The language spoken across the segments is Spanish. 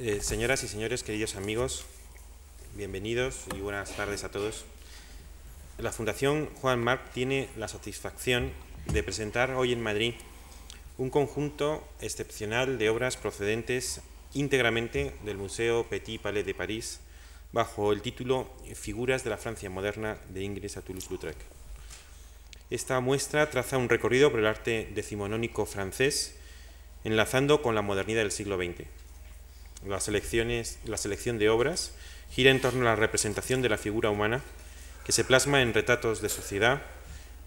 Eh, señoras y señores, queridos amigos, bienvenidos y buenas tardes a todos. La Fundación Juan Marc tiene la satisfacción de presentar hoy en Madrid un conjunto excepcional de obras procedentes íntegramente del Museo Petit Palais de París bajo el título Figuras de la Francia moderna de Ingres a Toulouse-Lautrec. Esta muestra traza un recorrido por el arte decimonónico francés, enlazando con la modernidad del siglo XX. La selección de obras gira en torno a la representación de la figura humana, que se plasma en retratos de sociedad,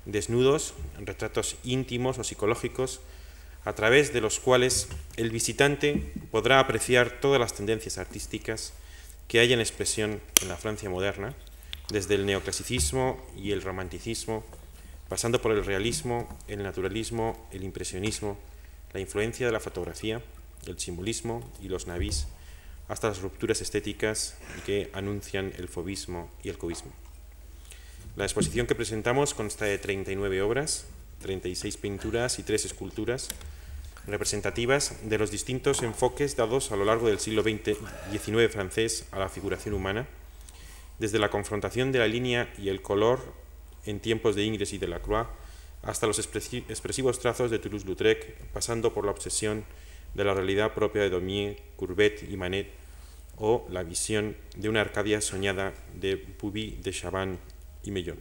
desnudos, en retratos íntimos o psicológicos, a través de los cuales el visitante podrá apreciar todas las tendencias artísticas que hay en expresión en la Francia moderna, desde el neoclasicismo y el romanticismo, pasando por el realismo, el naturalismo, el impresionismo, la influencia de la fotografía, el simbolismo y los navis, hasta las rupturas estéticas que anuncian el fobismo y el cubismo. La exposición que presentamos consta de 39 obras, 36 pinturas y 3 esculturas, representativas de los distintos enfoques dados a lo largo del siglo XIX francés a la figuración humana, desde la confrontación de la línea y el color en tiempos de Ingres y de Lacroix, hasta los expresivos trazos de Toulouse-Lautrec, pasando por la obsesión de la realidad propia de Daumier, Courbet y Manet, o la visión de una Arcadia soñada de Puby, de Chaban y Mellon.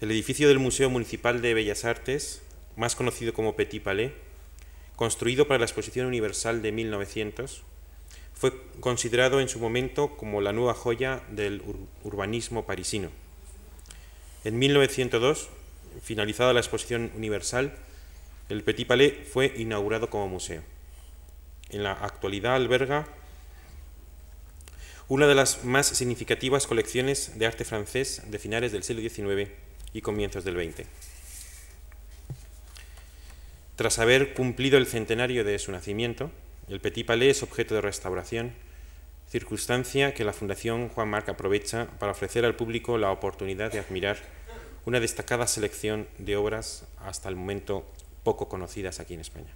El edificio del Museo Municipal de Bellas Artes más conocido como Petit Palais, construido para la Exposición Universal de 1900, fue considerado en su momento como la nueva joya del urbanismo parisino. En 1902, finalizada la Exposición Universal, el Petit Palais fue inaugurado como museo. En la actualidad alberga una de las más significativas colecciones de arte francés de finales del siglo XIX y comienzos del XX. Tras haber cumplido el centenario de su nacimiento, el Petit Palais es objeto de restauración, circunstancia que la Fundación Juan Marc aprovecha para ofrecer al público la oportunidad de admirar una destacada selección de obras hasta el momento poco conocidas aquí en España.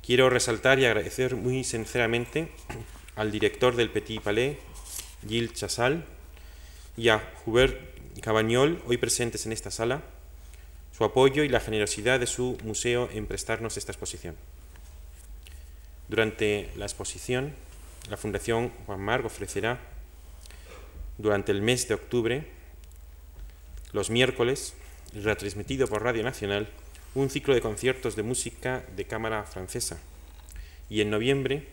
Quiero resaltar y agradecer muy sinceramente al director del Petit Palais, Gilles Chassal, y a Hubert Cabañol, hoy presentes en esta sala, su apoyo y la generosidad de su museo en prestarnos esta exposición. Durante la exposición, la Fundación Juan Marc ofrecerá durante el mes de octubre, los miércoles, retransmitido por Radio Nacional, un ciclo de conciertos de música de cámara francesa y en noviembre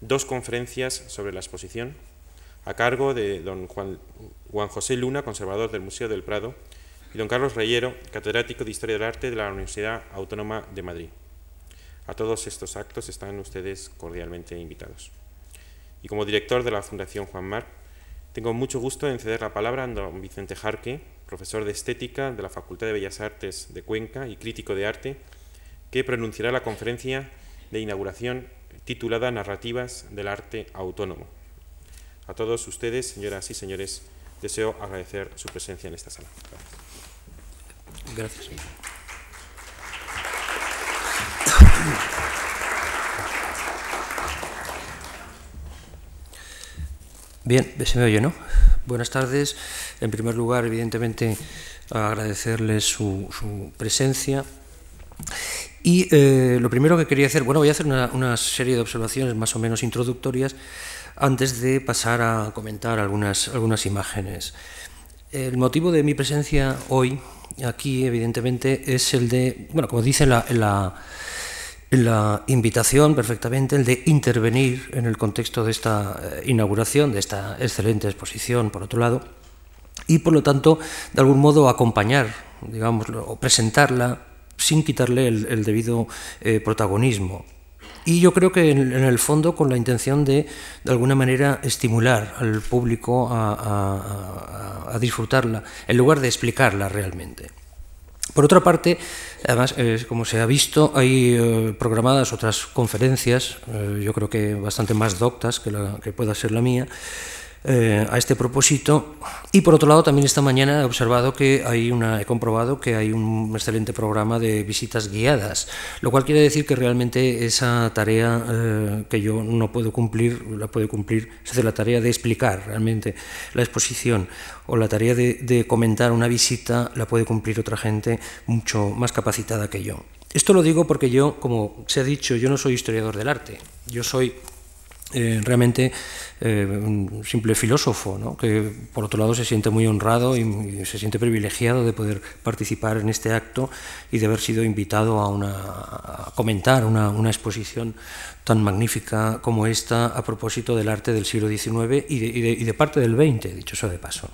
dos conferencias sobre la exposición a cargo de don Juan, Juan José Luna, conservador del Museo del Prado, y don Carlos Reyero, catedrático de Historia del Arte de la Universidad Autónoma de Madrid. A todos estos actos están ustedes cordialmente invitados. Y como director de la Fundación Juan Mar, tengo mucho gusto en ceder la palabra a don Vicente Jarque, profesor de Estética de la Facultad de Bellas Artes de Cuenca y crítico de arte, que pronunciará la conferencia de inauguración titulada Narrativas del Arte Autónomo. A todos ustedes, señoras y señores, deseo agradecer su presencia en esta sala. Gracias. Bien, se me oye, ¿no? Buenas tardes. En primer lugar, evidentemente, agradecerles su, presencia. Y eh, lo primero que quería hacer, bueno, voy a hacer una, una, serie de observaciones más o menos introductorias antes de pasar a comentar algunas, imágenes. El motivo de mi presencia hoy aquí, evidentemente, es el de, bueno, como dice la, la invitación perfectamente, el de intervenir en el contexto de esta eh, inauguración, de esta excelente exposición, por otro lado, y por lo tanto, de algún modo, acompañar, digamos, o presentarla sin quitarle el, debido eh, protagonismo. Y yo creo que en, el fondo con la intención de, de alguna manera, estimular al público a, disfrutarla, en lugar de explicarla realmente. Por otra parte, además, como se ha visto, hay eh, programadas otras conferencias, eh, yo creo que bastante más doctas que, la, que pueda ser la mía, eh, a este propósito. Y por otro lado, también esta mañana he observado que hay una, he comprobado que hay un excelente programa de visitas guiadas, lo cual quiere decir que realmente esa tarea eh, que yo no puedo cumplir, la puede cumplir, es decir, la tarea de explicar realmente la exposición o la tarea de, de comentar una visita la puede cumplir otra gente mucho más capacitada que yo. Esto lo digo porque yo, como se ha dicho, yo no soy historiador del arte, yo soy eh, realmente eh, un simple filósofo, ¿no? que por otro lado se siente muy honrado y, se siente privilegiado de poder participar en este acto y de haber sido invitado a, una, comentar una, una, exposición tan magnífica como esta a propósito del arte del siglo XIX y de, y de, y de parte del XX, dicho eso de paso.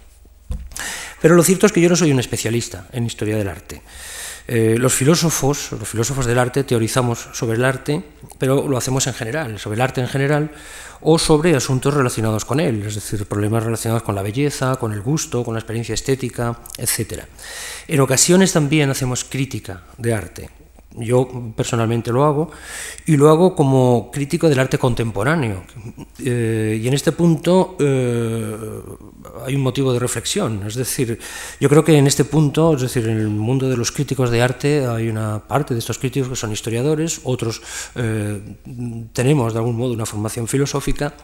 Pero lo cierto es que yo no soy un especialista en historia del arte. Eh, los filósofos, los filósofos del arte, teorizamos sobre el arte, pero lo hacemos en general, sobre el arte en general, o sobre asuntos relacionados con él, es decir, problemas relacionados con la belleza, con el gusto, con la experiencia estética, etc. En ocasiones también hacemos crítica de arte, yo personalmente lo hago, y lo hago como crítico del arte contemporáneo. Eh, y en este punto eh, hay un motivo de reflexión. Es decir, yo creo que en este punto, es decir, en el mundo de los críticos de arte, hay una parte de estos críticos que son historiadores, otros eh, tenemos de algún modo una formación filosófica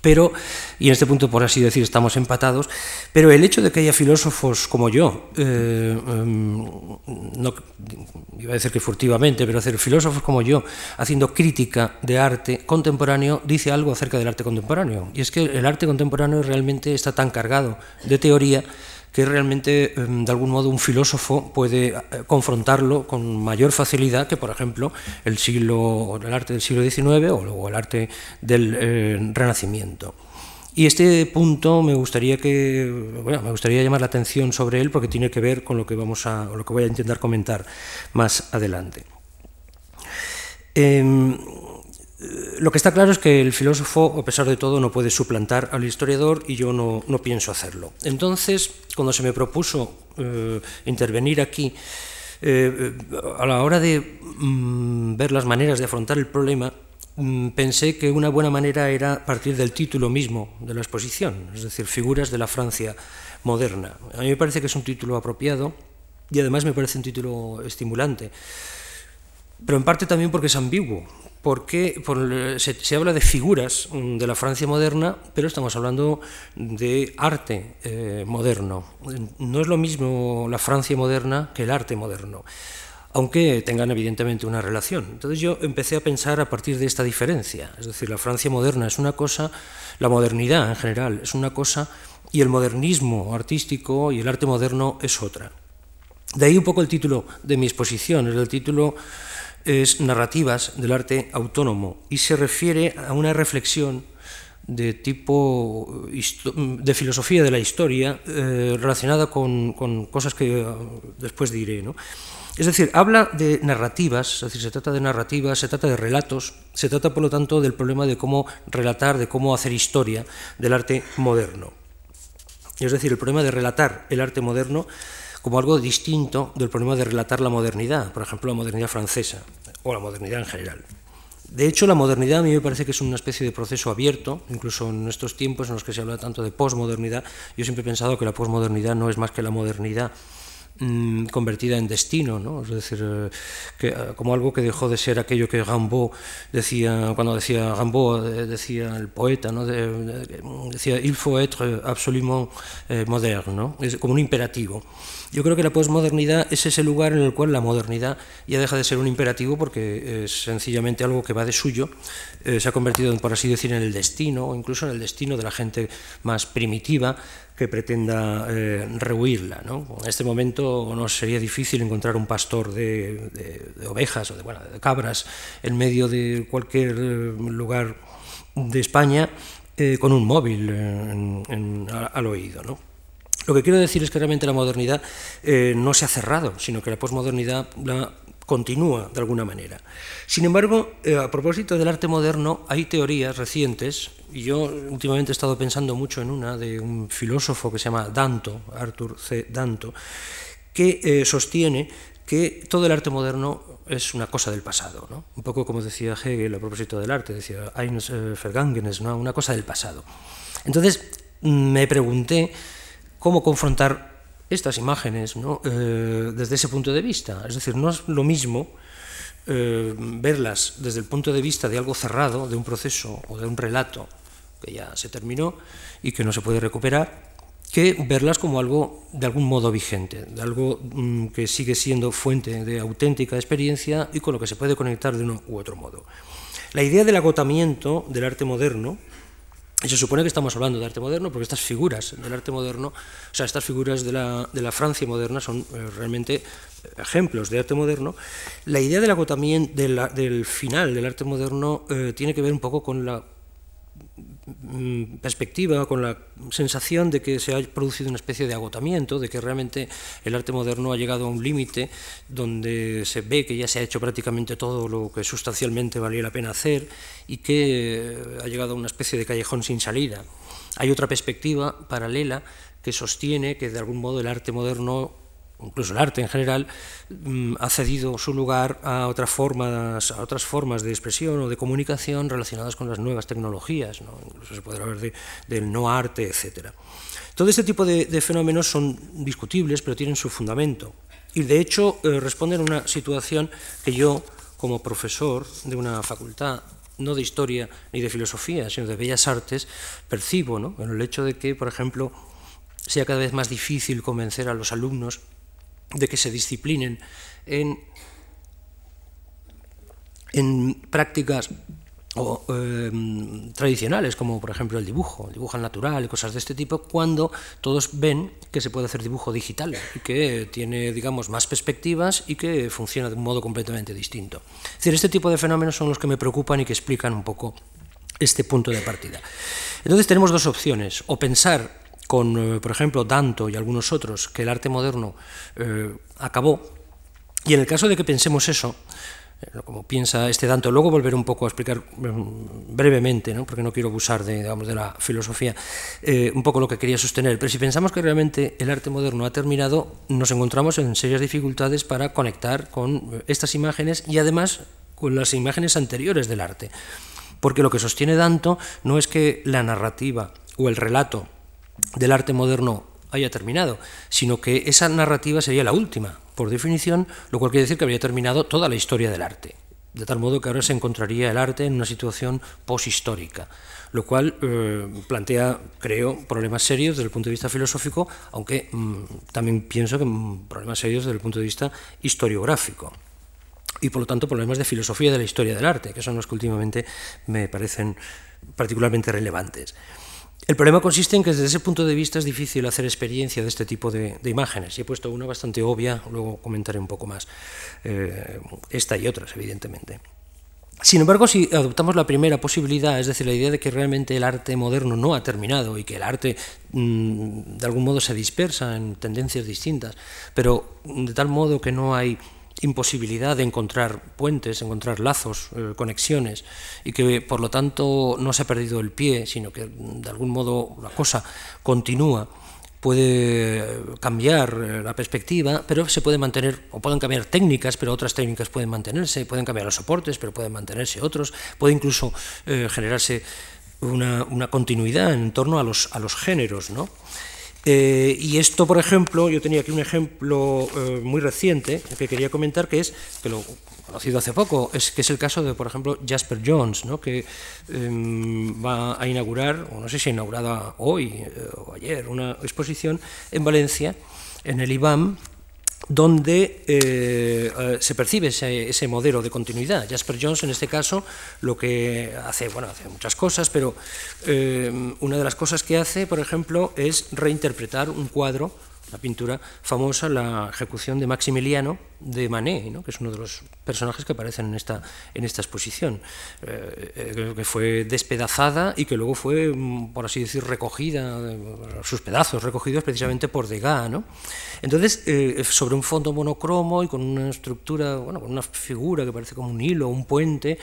pero, y en este punto, por así decir, estamos empatados, pero el hecho de que haya filósofos como yo, eh, no, iba a decir que furtivamente, pero hacer filósofos como yo, haciendo crítica de arte contemporáneo, dice algo acerca del arte contemporáneo. Y es que el arte contemporáneo realmente está tan cargado de teoría que realmente, de algún modo, un filósofo puede eh, confrontarlo con mayor facilidad que, por ejemplo, el, arte del siglo XIX o el arte del eh, Renacimiento. Y este punto me gustaría que bueno, me gustaría llamar la atención sobre él porque tiene que ver con lo que vamos a lo que voy a intentar comentar más adelante. Eh, lo que está claro es que el filósofo, a pesar de todo, no puede suplantar al historiador y yo no, no pienso hacerlo. Entonces, cuando se me propuso eh, intervenir aquí, eh, a la hora de mm, ver las maneras de afrontar el problema, mm, pensé que una buena manera era partir del título mismo de la exposición, es decir, figuras de la Francia moderna. A mí me parece que es un título apropiado y además me parece un título estimulante, pero en parte también porque es ambiguo, porque por, se, se, habla de figuras mm, de la Francia moderna, pero estamos hablando de arte eh, moderno. No es lo mismo la Francia moderna que el arte moderno, aunque tengan evidentemente una relación. Entonces yo empecé a pensar a partir de esta diferencia, es decir, la Francia moderna es una cosa, la modernidad en general es una cosa, y el modernismo artístico y el arte moderno es otra. De ahí un poco el título de mi exposición, es el título es Narrativas del arte autónomo y se refiere a una reflexión de tipo de filosofía de la historia eh, relacionada con, con, cosas que uh, después diré. ¿no? Es decir, habla de narrativas, es decir, se trata de narrativas, se trata de relatos, se trata por lo tanto del problema de cómo relatar, de cómo hacer historia del arte moderno. Es decir, el problema de relatar el arte moderno como algo distinto del problema de relatar la modernidad, por ejemplo, la modernidad francesa o la modernidad en general. De hecho, la modernidad a mí me parece que es una especie de proceso abierto, incluso en estos tiempos en los que se habla tanto de posmodernidad. Yo siempre he pensado que la posmodernidad no es más que la modernidad mmm, convertida en destino, ¿no? es decir, eh, que, eh, como algo que dejó de ser aquello que Rimbaud decía, cuando decía Rimbaud, eh, decía el poeta, ¿no? De, de, decía, il faut être absolument moderne, ¿no? es como un imperativo. Yo creo que la posmodernidad es ese lugar en el cual la modernidad ya deja de ser un imperativo porque es sencillamente algo que va de suyo, eh, se ha convertido, por así decir, en el destino o incluso en el destino de la gente más primitiva que pretenda eh, rehuirla. En este momento no sería difícil encontrar un pastor de, ovejas o de, bueno, de, cabras en medio de cualquier eh, lugar de España con un móvil en, al oído. ¿no? Lo que quiero decir es que realmente la modernidad eh, no se ha cerrado, sino que la posmodernidad la continúa de alguna manera. Sin embargo, eh, a propósito del arte moderno, hay teorías recientes, y yo últimamente he estado pensando mucho en una de un filósofo que se llama Danto, Arthur C. Danto, que eh, sostiene que todo el arte moderno es una cosa del pasado, ¿no? un poco como decía Hegel a propósito del arte, decía Eines Vergangenes, ¿no? una cosa del pasado. Entonces me pregunté cómo confrontar estas imágenes eh, desde ese punto de vista. Es decir, no es lo mismo eh, verlas desde el punto de vista de algo cerrado, de un proceso o de un relato que ya se terminó y que no se puede recuperar, que verlas como algo de algún modo vigente, de algo mm, que sigue siendo fuente de auténtica experiencia y con lo que se puede conectar de uno u otro modo. La idea del agotamiento del arte moderno, se supone que estamos hablando de arte moderno porque estas figuras del arte moderno, o sea, estas figuras de la, de la Francia moderna son eh, realmente ejemplos de arte moderno, la idea del agotamiento, del final del arte moderno eh, tiene que ver un poco con la perspectiva, con la sensación de que se ha producido una especie de agotamiento, de que realmente el arte moderno ha llegado a un límite donde se ve que ya se ha hecho prácticamente todo lo que sustancialmente valía la pena hacer y que eh, ha llegado a una especie de callejón sin salida. Hay otra perspectiva paralela que sostiene que de algún modo el arte moderno incluso el arte en general, mm, ha cedido su lugar a otras formas, a otras formas de expresión o de comunicación relacionadas con las nuevas tecnologías, incluso se puede hablar del no arte, etc. Todo este tipo de, fenómenos son discutibles, pero tienen su fundamento. Y de hecho eh, responden a una situación que yo, como profesor de una facultad, no de historia ni de filosofía, sino de bellas artes, percibo ¿no? el hecho de que, por ejemplo, sea cada vez más difícil convencer a los alumnos de que se disciplinen en, en prácticas o, em, tradicionales, como por ejemplo el dibujo, el dibujo natural y cosas de este tipo, cuando todos ven que se puede hacer dibujo digital y que tiene, digamos, más perspectivas y que funciona de un modo completamente distinto. Es decir, este tipo de fenómenos son los que me preocupan y que explican un poco este punto de partida. Entonces tenemos dos opciones, o pensar con, eh, por ejemplo, Danto y algunos otros, que el arte moderno eh, acabó. Y en el caso de que pensemos eso, eh, como piensa este Danto, luego volveré un poco a explicar mm, brevemente, ¿no? porque no quiero abusar de, digamos, de la filosofía, un poco lo que quería sostener, pero si pensamos que realmente el arte moderno ha terminado, nos encontramos en serias dificultades para conectar con estas imágenes y además con las imágenes anteriores del arte. Porque lo que sostiene Danto no es que la narrativa o el relato del arte moderno haya terminado, sino que esa narrativa sería la última, por definición, lo cual quiere decir que habría terminado toda la historia del arte, de tal modo que ahora se encontraría el arte en una situación poshistórica, lo cual eh, plantea, creo, problemas serios desde el punto de vista filosófico, aunque mm, también pienso que mm, problemas serios desde el punto de vista historiográfico y por lo tanto problemas de filosofía de la historia del arte, que son los que últimamente me parecen particularmente relevantes. El problema consiste en que desde ese punto de vista es difícil hacer experiencia de este tipo de, imágenes. Y he puesto una bastante obvia, luego comentaré un poco más eh, esta y otras, evidentemente. Sin embargo, si adoptamos la primera posibilidad, es decir, la idea de que realmente el arte moderno no ha terminado y que el arte mm, de algún modo se dispersa en tendencias distintas, pero de tal modo que no hay imposibilidad de encontrar puentes, encontrar lazos, eh, conexiones, y que por lo tanto no se ha perdido el pie, sino que de algún modo la cosa continúa, puede cambiar eh, la perspectiva, pero se puede mantener, o pueden cambiar técnicas, pero otras técnicas pueden mantenerse, pueden cambiar los soportes, pero pueden mantenerse otros, puede incluso eh, generarse una, continuidad en torno a los géneros, ¿no? Eh, y esto, por ejemplo, yo tenía aquí un ejemplo eh, muy reciente que quería comentar, que es, que lo conocido hace poco, es que es el caso de, por ejemplo, Jasper Jones, ¿no? que em, va a inaugurar, o no sé si ha inaugurado hoy eh, o ayer, una exposición en Valencia, en el IBAM, donde eh, eh, se percibe ese, modelo de continuidad. Jasper Jones, en este caso, lo que hace, bueno, hace muchas cosas, pero eh, una de las cosas que hace, por ejemplo, es reinterpretar un cuadro la pintura famosa, la ejecución de Maximiliano de Manet, que es uno de los personajes que aparecen en esta, en esta exposición, eh, eh, que fue despedazada y que luego fue, mm, por así decir, recogida, sus pedazos recogidos precisamente por Degas. ¿no? Entonces, eh, sobre un fondo monocromo y con una estructura, bueno, con una figura que parece como un hilo, un puente,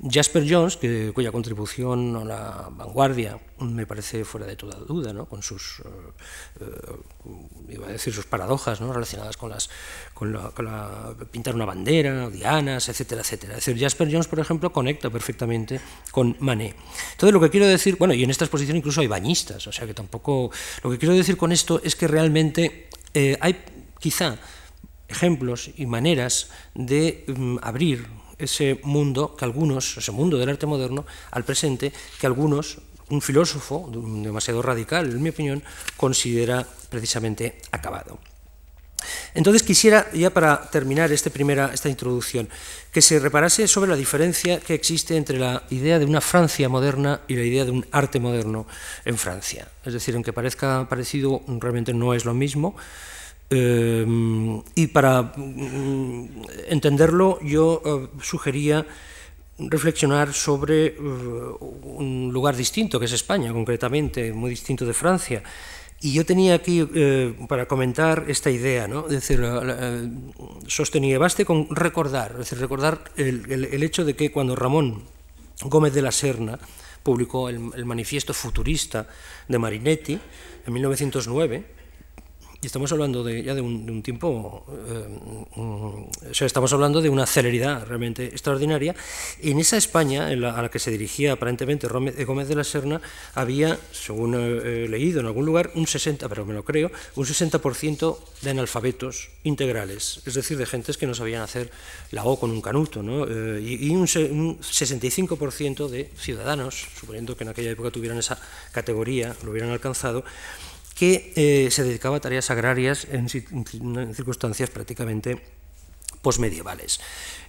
Jasper Jones, que, cuya contribución a la vanguardia me parece fuera de toda duda, ¿no? con sus, eh, eh, iba a decir, sus paradojas relacionadas con, las, con, la, pintar una bandera, dianas, etcétera, etcétera. Es decir, Jasper Jones, por ejemplo, conecta perfectamente con Manet. Entonces, lo que quiero decir, bueno, y en esta exposición incluso hay bañistas, o sea que tampoco, lo que quiero decir con esto es que realmente eh, hay quizá ejemplos y maneras de mm, abrir ese mundo que algunos, ese mundo del arte moderno al presente, que algunos, un filósofo demasiado radical, en mi opinión, considera precisamente acabado. Entonces quisiera, ya para terminar este primera, esta introducción, que se reparase sobre la diferencia que existe entre la idea de una Francia moderna y la idea de un arte moderno en Francia. Es decir, aunque parezca parecido, realmente no es lo mismo. Em, y para mm, entenderlo, yo eh, sugería reflexionar sobre eh, un lugar distinto, que es España, concretamente, muy distinto de Francia. Y yo tenía aquí eh, para comentar esta idea, ¿no? es decir, sostenía, baste con recordar, recordar el, hecho de que cuando Ramón Gómez de la Serna publicó el manifiesto futurista de Marinetti en 1909, y estamos hablando de, ya de un, tiempo, eh, o sea, estamos hablando de una celeridad realmente extraordinaria. En esa España, a la que se dirigía aparentemente Gómez de la Serna, había, según he leído en algún lugar, un 60, pero me lo creo, un 60% de analfabetos integrales, es decir, de gentes que no sabían hacer la O con un canuto, ¿no? Eh, y, un, un 65% de ciudadanos, suponiendo que en aquella época tuvieran esa categoría, lo hubieran alcanzado, que eh, se dedicaba a tareas agrarias en, circunstancias prácticamente posmedievales.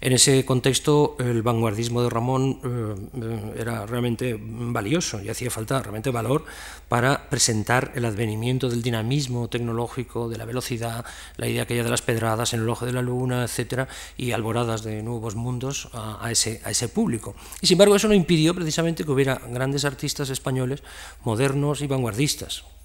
En ese contexto, el vanguardismo de Ramón eh, era realmente valioso y hacía falta realmente valor para presentar el advenimiento del dinamismo tecnológico, de la velocidad, la idea aquella de las pedradas en el ojo de la luna, etcétera, y alboradas de nuevos mundos a, a, ese, a ese público. Y sin embargo, eso no impidió precisamente que hubiera grandes artistas españoles modernos y vanguardistas, eh,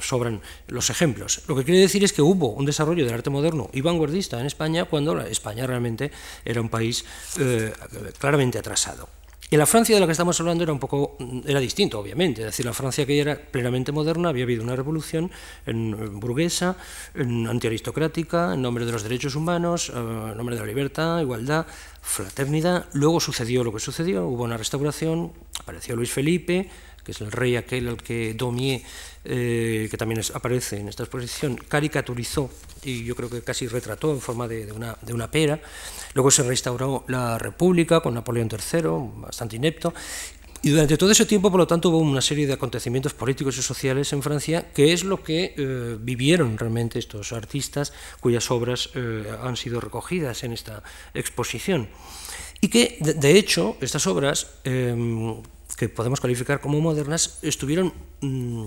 sobran los ejemplos. Lo que quiere decir es que hubo un desarrollo del arte moderno y vanguardista en España cuando España realmente era un país eh, claramente atrasado. En la Francia de la que estamos hablando era un poco era distinto, obviamente. Es decir, la Francia que era plenamente moderna, había habido una revolución en, burguesa, en antiaristocrática, en nombre de los derechos humanos, eh, en nombre de la libertad, igualdad, fraternidad. Luego sucedió lo que sucedió, hubo una restauración, apareció Luis Felipe, que es el rey aquel al que Daumier, eh, que también aparece en esta exposición, caricaturizó y yo creo que casi retrató en forma de, una, de una pera. Luego se restauró la República con Napoleón III, bastante inepto, y durante todo ese tiempo, por lo tanto, hubo una serie de acontecimientos políticos y sociales en Francia, que es lo que eh, vivieron realmente estos artistas cuyas obras eh, han sido recogidas en esta exposición. Y que, de, hecho, estas obras que podemos calificar como modernas, estuvieron mm,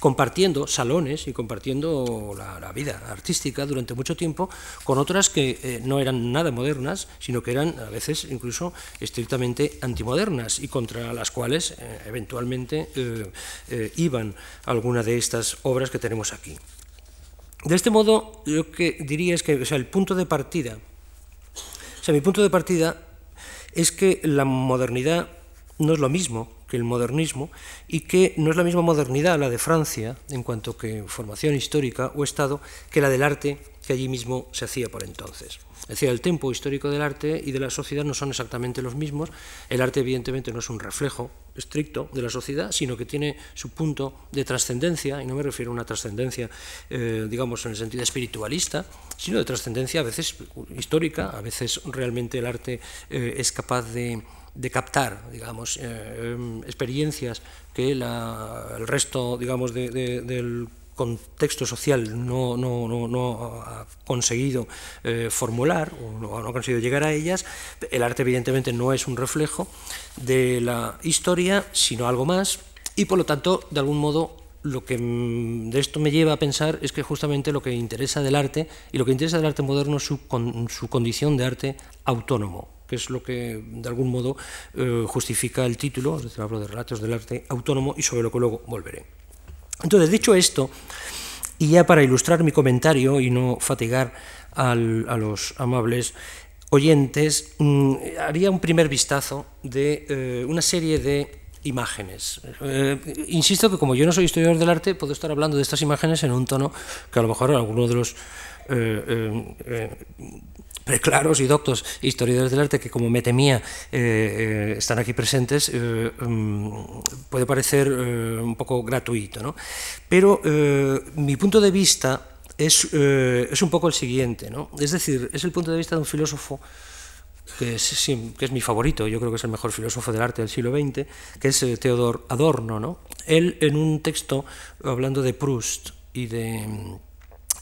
compartiendo salones y compartiendo la, vida artística durante mucho tiempo con otras que eh, no eran nada modernas, sino que eran a veces incluso estrictamente antimodernas y contra las cuales eh, eventualmente eh, iban algunas de estas obras que tenemos aquí. De este modo, lo que diría es que sea, el punto de partida, o sea, mi punto de partida es que la modernidad no es lo mismo que el modernismo y que no es la misma modernidad la de Francia en cuanto que formación histórica o Estado que la del arte que allí mismo se hacía por entonces. Es decir, el tiempo histórico del arte y de la sociedad no son exactamente los mismos. El arte evidentemente no es un reflejo estricto de la sociedad, sino que tiene su punto de trascendencia, y no me refiero a una trascendencia, eh, digamos, en el sentido espiritualista, sino de trascendencia a veces histórica, a veces realmente el arte eh, es capaz de de captar, digamos, eh, em, experiencias que el resto, digamos, del contexto social no, ha conseguido eh, formular o no, ha conseguido llegar a ellas. El arte evidentemente no es un reflejo de la historia, sino algo más, y por lo tanto, de algún modo, lo que mm, de esto me lleva a pensar es que justamente lo que interesa del arte y lo que interesa del arte moderno es su, su condición de arte autónomo, que es lo que de algún modo eh, justifica el título, es decir, hablo de relatos del arte autónomo y sobre lo que luego volveré. Entonces, dicho esto, y ya para ilustrar mi comentario y no fatigar a los amables, oyentes, mm, haría un primer vistazo de eh, una serie de imágenes. Eh, insisto que como yo no soy historiador del arte, puedo estar hablando de estas imágenes en un tono que a lo mejor alguno de los preclaros y doctos historiadores del arte que, como me temía, están aquí presentes, mm, puede parecer un poco gratuito. ¿no? Pero mi punto de vista es, eh, es un poco el siguiente, ¿no? Es decir, es el punto de vista de un filósofo que es, mi favorito, yo creo que es el mejor filósofo del arte del siglo XX, que es eh, Theodor Adorno. ¿no? Él, en un texto hablando de Proust y de,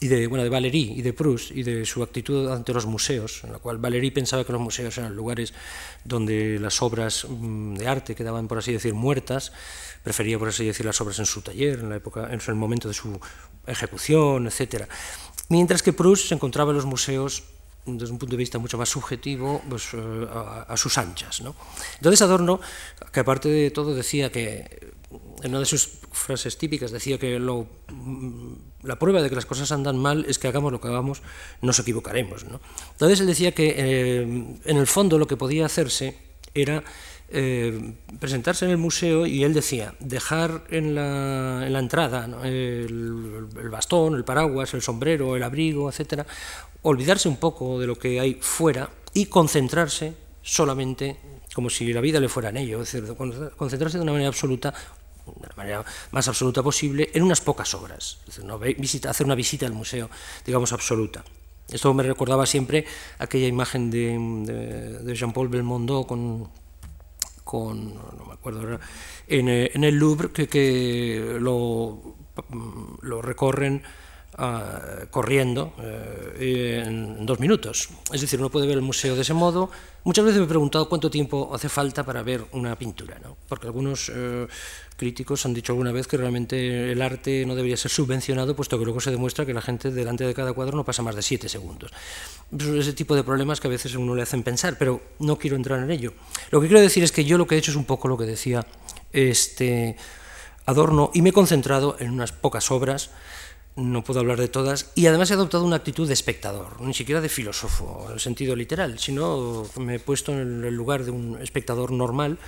y de, bueno, de Valéry y de Proust y de su actitud ante los museos, en la cual Valéry pensaba que los museos eran lugares donde las obras mm, de arte quedaban, por así decir, muertas, prefería, por así decir, las obras en su taller, en, la época, en el momento de su ejecución, etc. Mientras que Proust se encontraba en los museos desde un punto de vista mucho más subjetivo, pues, eh, a, sus anchas. ¿no? Entonces Adorno, que aparte de todo decía que, en una de sus frases típicas, decía que lo, la prueba de que las cosas andan mal es que hagamos lo que hagamos, nos equivocaremos. ¿no? Entonces él decía que eh, en el fondo lo que podía hacerse era eh, presentarse en el museo y él decía, dejar en la, en la entrada el, bastón, el paraguas, el sombrero, el abrigo, etc., olvidarse un poco de lo que hay fuera y concentrarse solamente como si la vida le fuera en ello, es concentrarse de una manera absoluta de la manera más absoluta posible en unas pocas obras, es decir, visita, hacer una visita al museo, digamos, absoluta. Esto me recordaba siempre aquella imagen de, de, de Jean-Paul Belmondo con, con, no me acuerdo, en, eh, en el Louvre que, que lo, lo, recorren uh, corriendo uh, en dos minutos. Es decir, uno puede ver el museo de ese modo. Muchas veces me he preguntado cuánto tiempo hace falta para ver una pintura, ¿no? porque algunos uh, críticos han dicho alguna vez que realmente el arte no debería ser subvencionado, puesto que luego se demuestra que la gente delante de cada cuadro no pasa más de siete segundos. Ese tipo de problemas que a veces a uno le hacen pensar, pero no quiero entrar en ello. Lo que quiero decir es que yo lo que he hecho es un poco lo que decía este Adorno y me he concentrado en unas pocas obras no puedo hablar de todas, y además he adoptado una actitud de espectador, ni siquiera de filósofo en el sentido literal, sino me he puesto en el lugar de un espectador normal,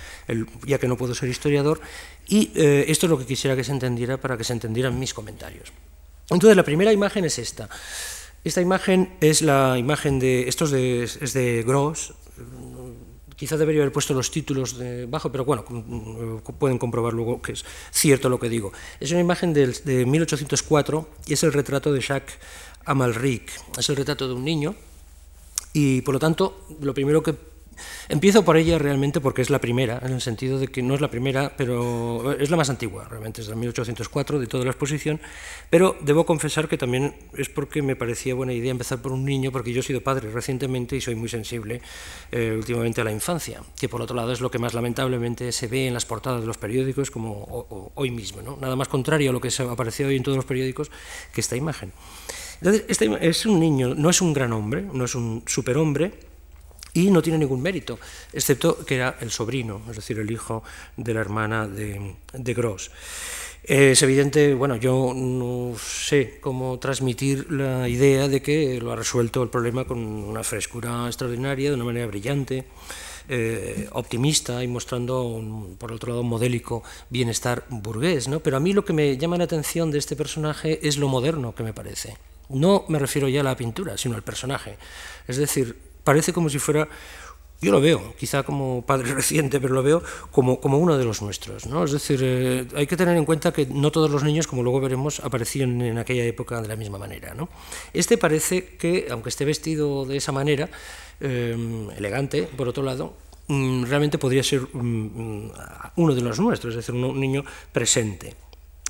ya que no puedo ser historiador, y eh, esto es lo que quisiera que se entendiera para que se entendieran mis comentarios. Entonces, la primera imagen es esta. Esta imagen es la imagen de, esto es de, es de Gross, Quizá debería haber puesto los títulos debajo, pero bueno, pueden comprobar luego que es cierto lo que digo. Es una imagen de, de 1804 y es el retrato de Jacques Amalric. Es el retrato de un niño y por lo tanto lo primero que Empiezo por ella realmente porque es la primera, en el sentido de que no es la primera, pero es la más antigua, realmente es de 1804, de toda la exposición, pero debo confesar que también es porque me parecía buena idea empezar por un niño, porque yo he sido padre recientemente y soy muy sensible eh, últimamente a la infancia, que por otro lado es lo que más lamentablemente se ve en las portadas de los periódicos, como hoy mismo, ¿no? nada más contrario a lo que se apareció hoy en todos los periódicos que esta imagen. Entonces, este es un niño, no es un gran hombre, no es un superhombre, y no tiene ningún mérito, excepto que era el sobrino, es decir, el hijo de la hermana de, de Gross. Es evidente, bueno, yo no sé cómo transmitir la idea de que lo ha resuelto el problema con una frescura extraordinaria, de una manera brillante, eh, optimista y mostrando, por otro lado, un modélico bienestar burgués. ¿no? Pero a mí lo que me llama la atención de este personaje es lo moderno que me parece. No me refiero ya a la pintura, sino al personaje. Es decir, parece como si fuera yo lo veo, quizá como padre reciente, pero lo veo como, como uno de los nuestros. ¿no? Es decir, eh, hay que tener en cuenta que no todos los niños, como luego veremos, aparecían en aquella época de la misma manera. ¿no? Este parece que, aunque esté vestido de esa manera, eh, elegante, por otro lado, mm, realmente podría ser mm, mm, uno de los nuestros, es decir, un niño presente.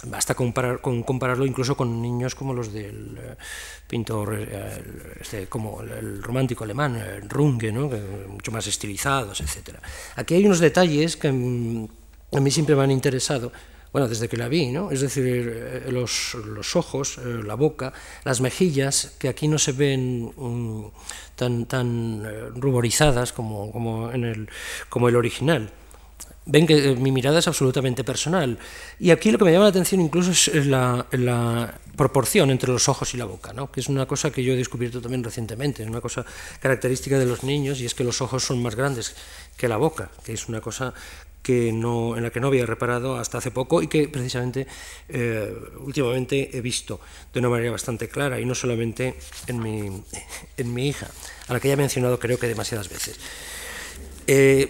Basta con compararlo incluso con niños como los del eh, pintor, eh, este, como el, romántico alemán, el Runge, ¿no? mucho más estilizados, etc. Aquí hay unos detalles que mm, a mí siempre me han interesado, bueno, desde que la vi, ¿no? es decir, eh, los, los ojos, la boca, las mejillas, que aquí no se ven um, tan, tan ruborizadas como, como, en el, como el original ven que mi mirada es absolutamente personal. Y aquí lo que me llama la atención incluso es la, la proporción entre los ojos y la boca, ¿no? que es una cosa que yo he descubierto también recientemente, es una cosa característica de los niños y es que los ojos son más grandes que la boca, que es una cosa que no, en la que no había reparado hasta hace poco y que precisamente eh, últimamente he visto de una manera bastante clara y no solamente en mi, en mi hija, a la que ya he mencionado creo que demasiadas veces. Eh,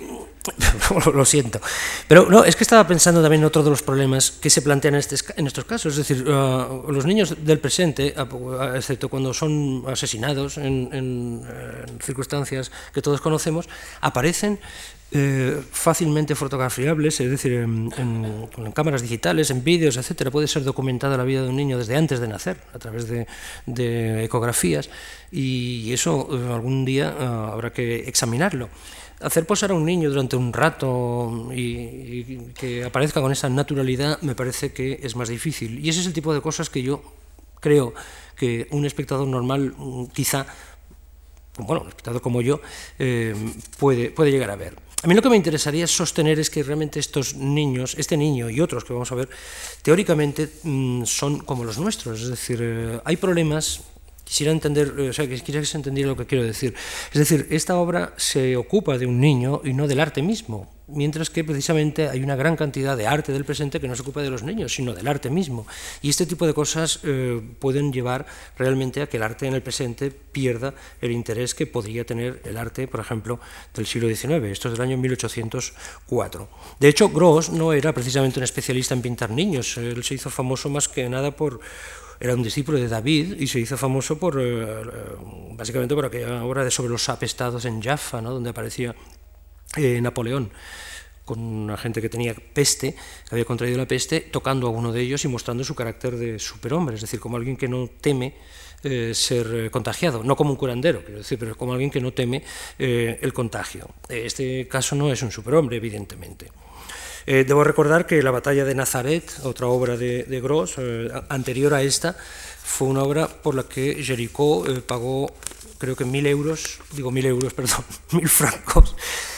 lo siento. Pero no, es que estaba pensando también en otro de los problemas que se plantean en, este, en estos casos. Es decir, uh, los niños del presente, excepto cuando son asesinados en, en, circunstancias que todos conocemos, aparecen eh, fácilmente fotografiables, es decir, en, cámaras digitales, en vídeos, etcétera. Puede ser documentada la vida de un niño desde antes de nacer, a través de, ecografías, y eso uh, algún día habrá que examinarlo hacer posar a un niño durante un rato y, que aparezca con esa naturalidad me parece que es más difícil. Y ese es el tipo de cosas que yo creo que un espectador normal quizá, bueno, un espectador como yo, eh, puede, puede llegar a ver. A mí lo que me interesaría sostener es que realmente estos niños, este niño y otros que vamos a ver, teóricamente mmm, son como los nuestros. Es decir, eh, hay problemas quisiera entender, o sea, quisiera que se entendiera lo que quiero decir. Es decir, esta obra se ocupa de un niño y no del arte mismo, mientras que precisamente hay una gran cantidad de arte del presente que no se ocupa de los niños, sino del arte mismo. Y este tipo de cosas eh, pueden llevar realmente a que el arte en el presente pierda el interés que podría tener el arte, por ejemplo, del siglo XIX. Esto es del año 1804. De hecho, Gross no era precisamente un especialista en pintar niños. Él se hizo famoso más que nada por era un discípulo de David y se hizo famoso por, eh, básicamente por aquella obra de sobre los apestados en Jaffa, ¿no? donde aparecía eh, Napoleón con una gente que tenía peste, que había contraído la peste, tocando a uno de ellos y mostrando su carácter de superhombre, es decir, como alguien que no teme eh, ser contagiado, no como un curandero, quiero decir, pero como alguien que no teme eh, el contagio. Este caso no es un superhombre, evidentemente. Eh, debo recordar que la batalla de Nazaret, otra obra de, de Gross, eh, anterior a esta, fue una obra por la que Jericó eh, pagó, creo que mil euros, digo mil euros, perdón, mil francos,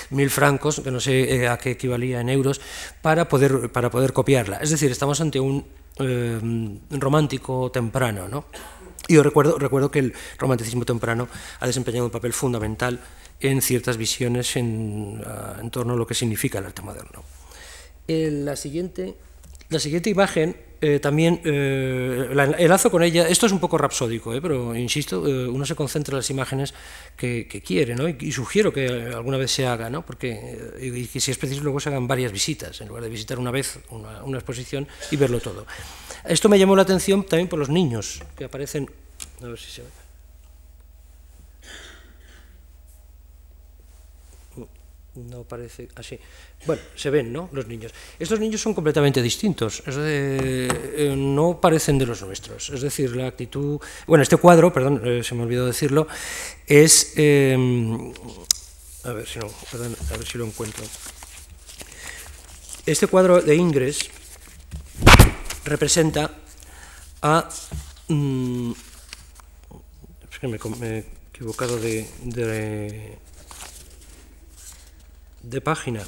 mil francos, que no sé eh, a qué equivalía en euros, para poder, para poder copiarla. Es decir, estamos ante un romántico temprano, ¿no? Y yo recuerdo, recuerdo que el romanticismo temprano ha desempeñado un papel fundamental en ciertas visiones en, en torno a lo que significa el arte moderno. La, siguiente, la siguiente imagen eh, también eh, la enlazo con ella. Esto es un poco rapsódico, eh, pero insisto, eh, uno se concentra en las imágenes que, quiere, ¿no? Y, y, sugiero que alguna vez se haga, ¿no? Porque eh, y que si es preciso luego se hagan varias visitas, en lugar de visitar una vez una, una exposición y verlo todo. Esto me llamó la atención también por los niños que aparecen. A ver si se ve. No parece así. Bueno, se ven, ¿no? Los niños. Estos niños son completamente distintos, eh, no parecen de los nuestros. Es decir, la actitud. Bueno, este cuadro, perdón, eh, se me olvidó decirlo, es. Eh, a ver si no, perdón, a ver si lo encuentro. Este cuadro de Ingres representa a. Mmm, es que me, he equivocado de de página.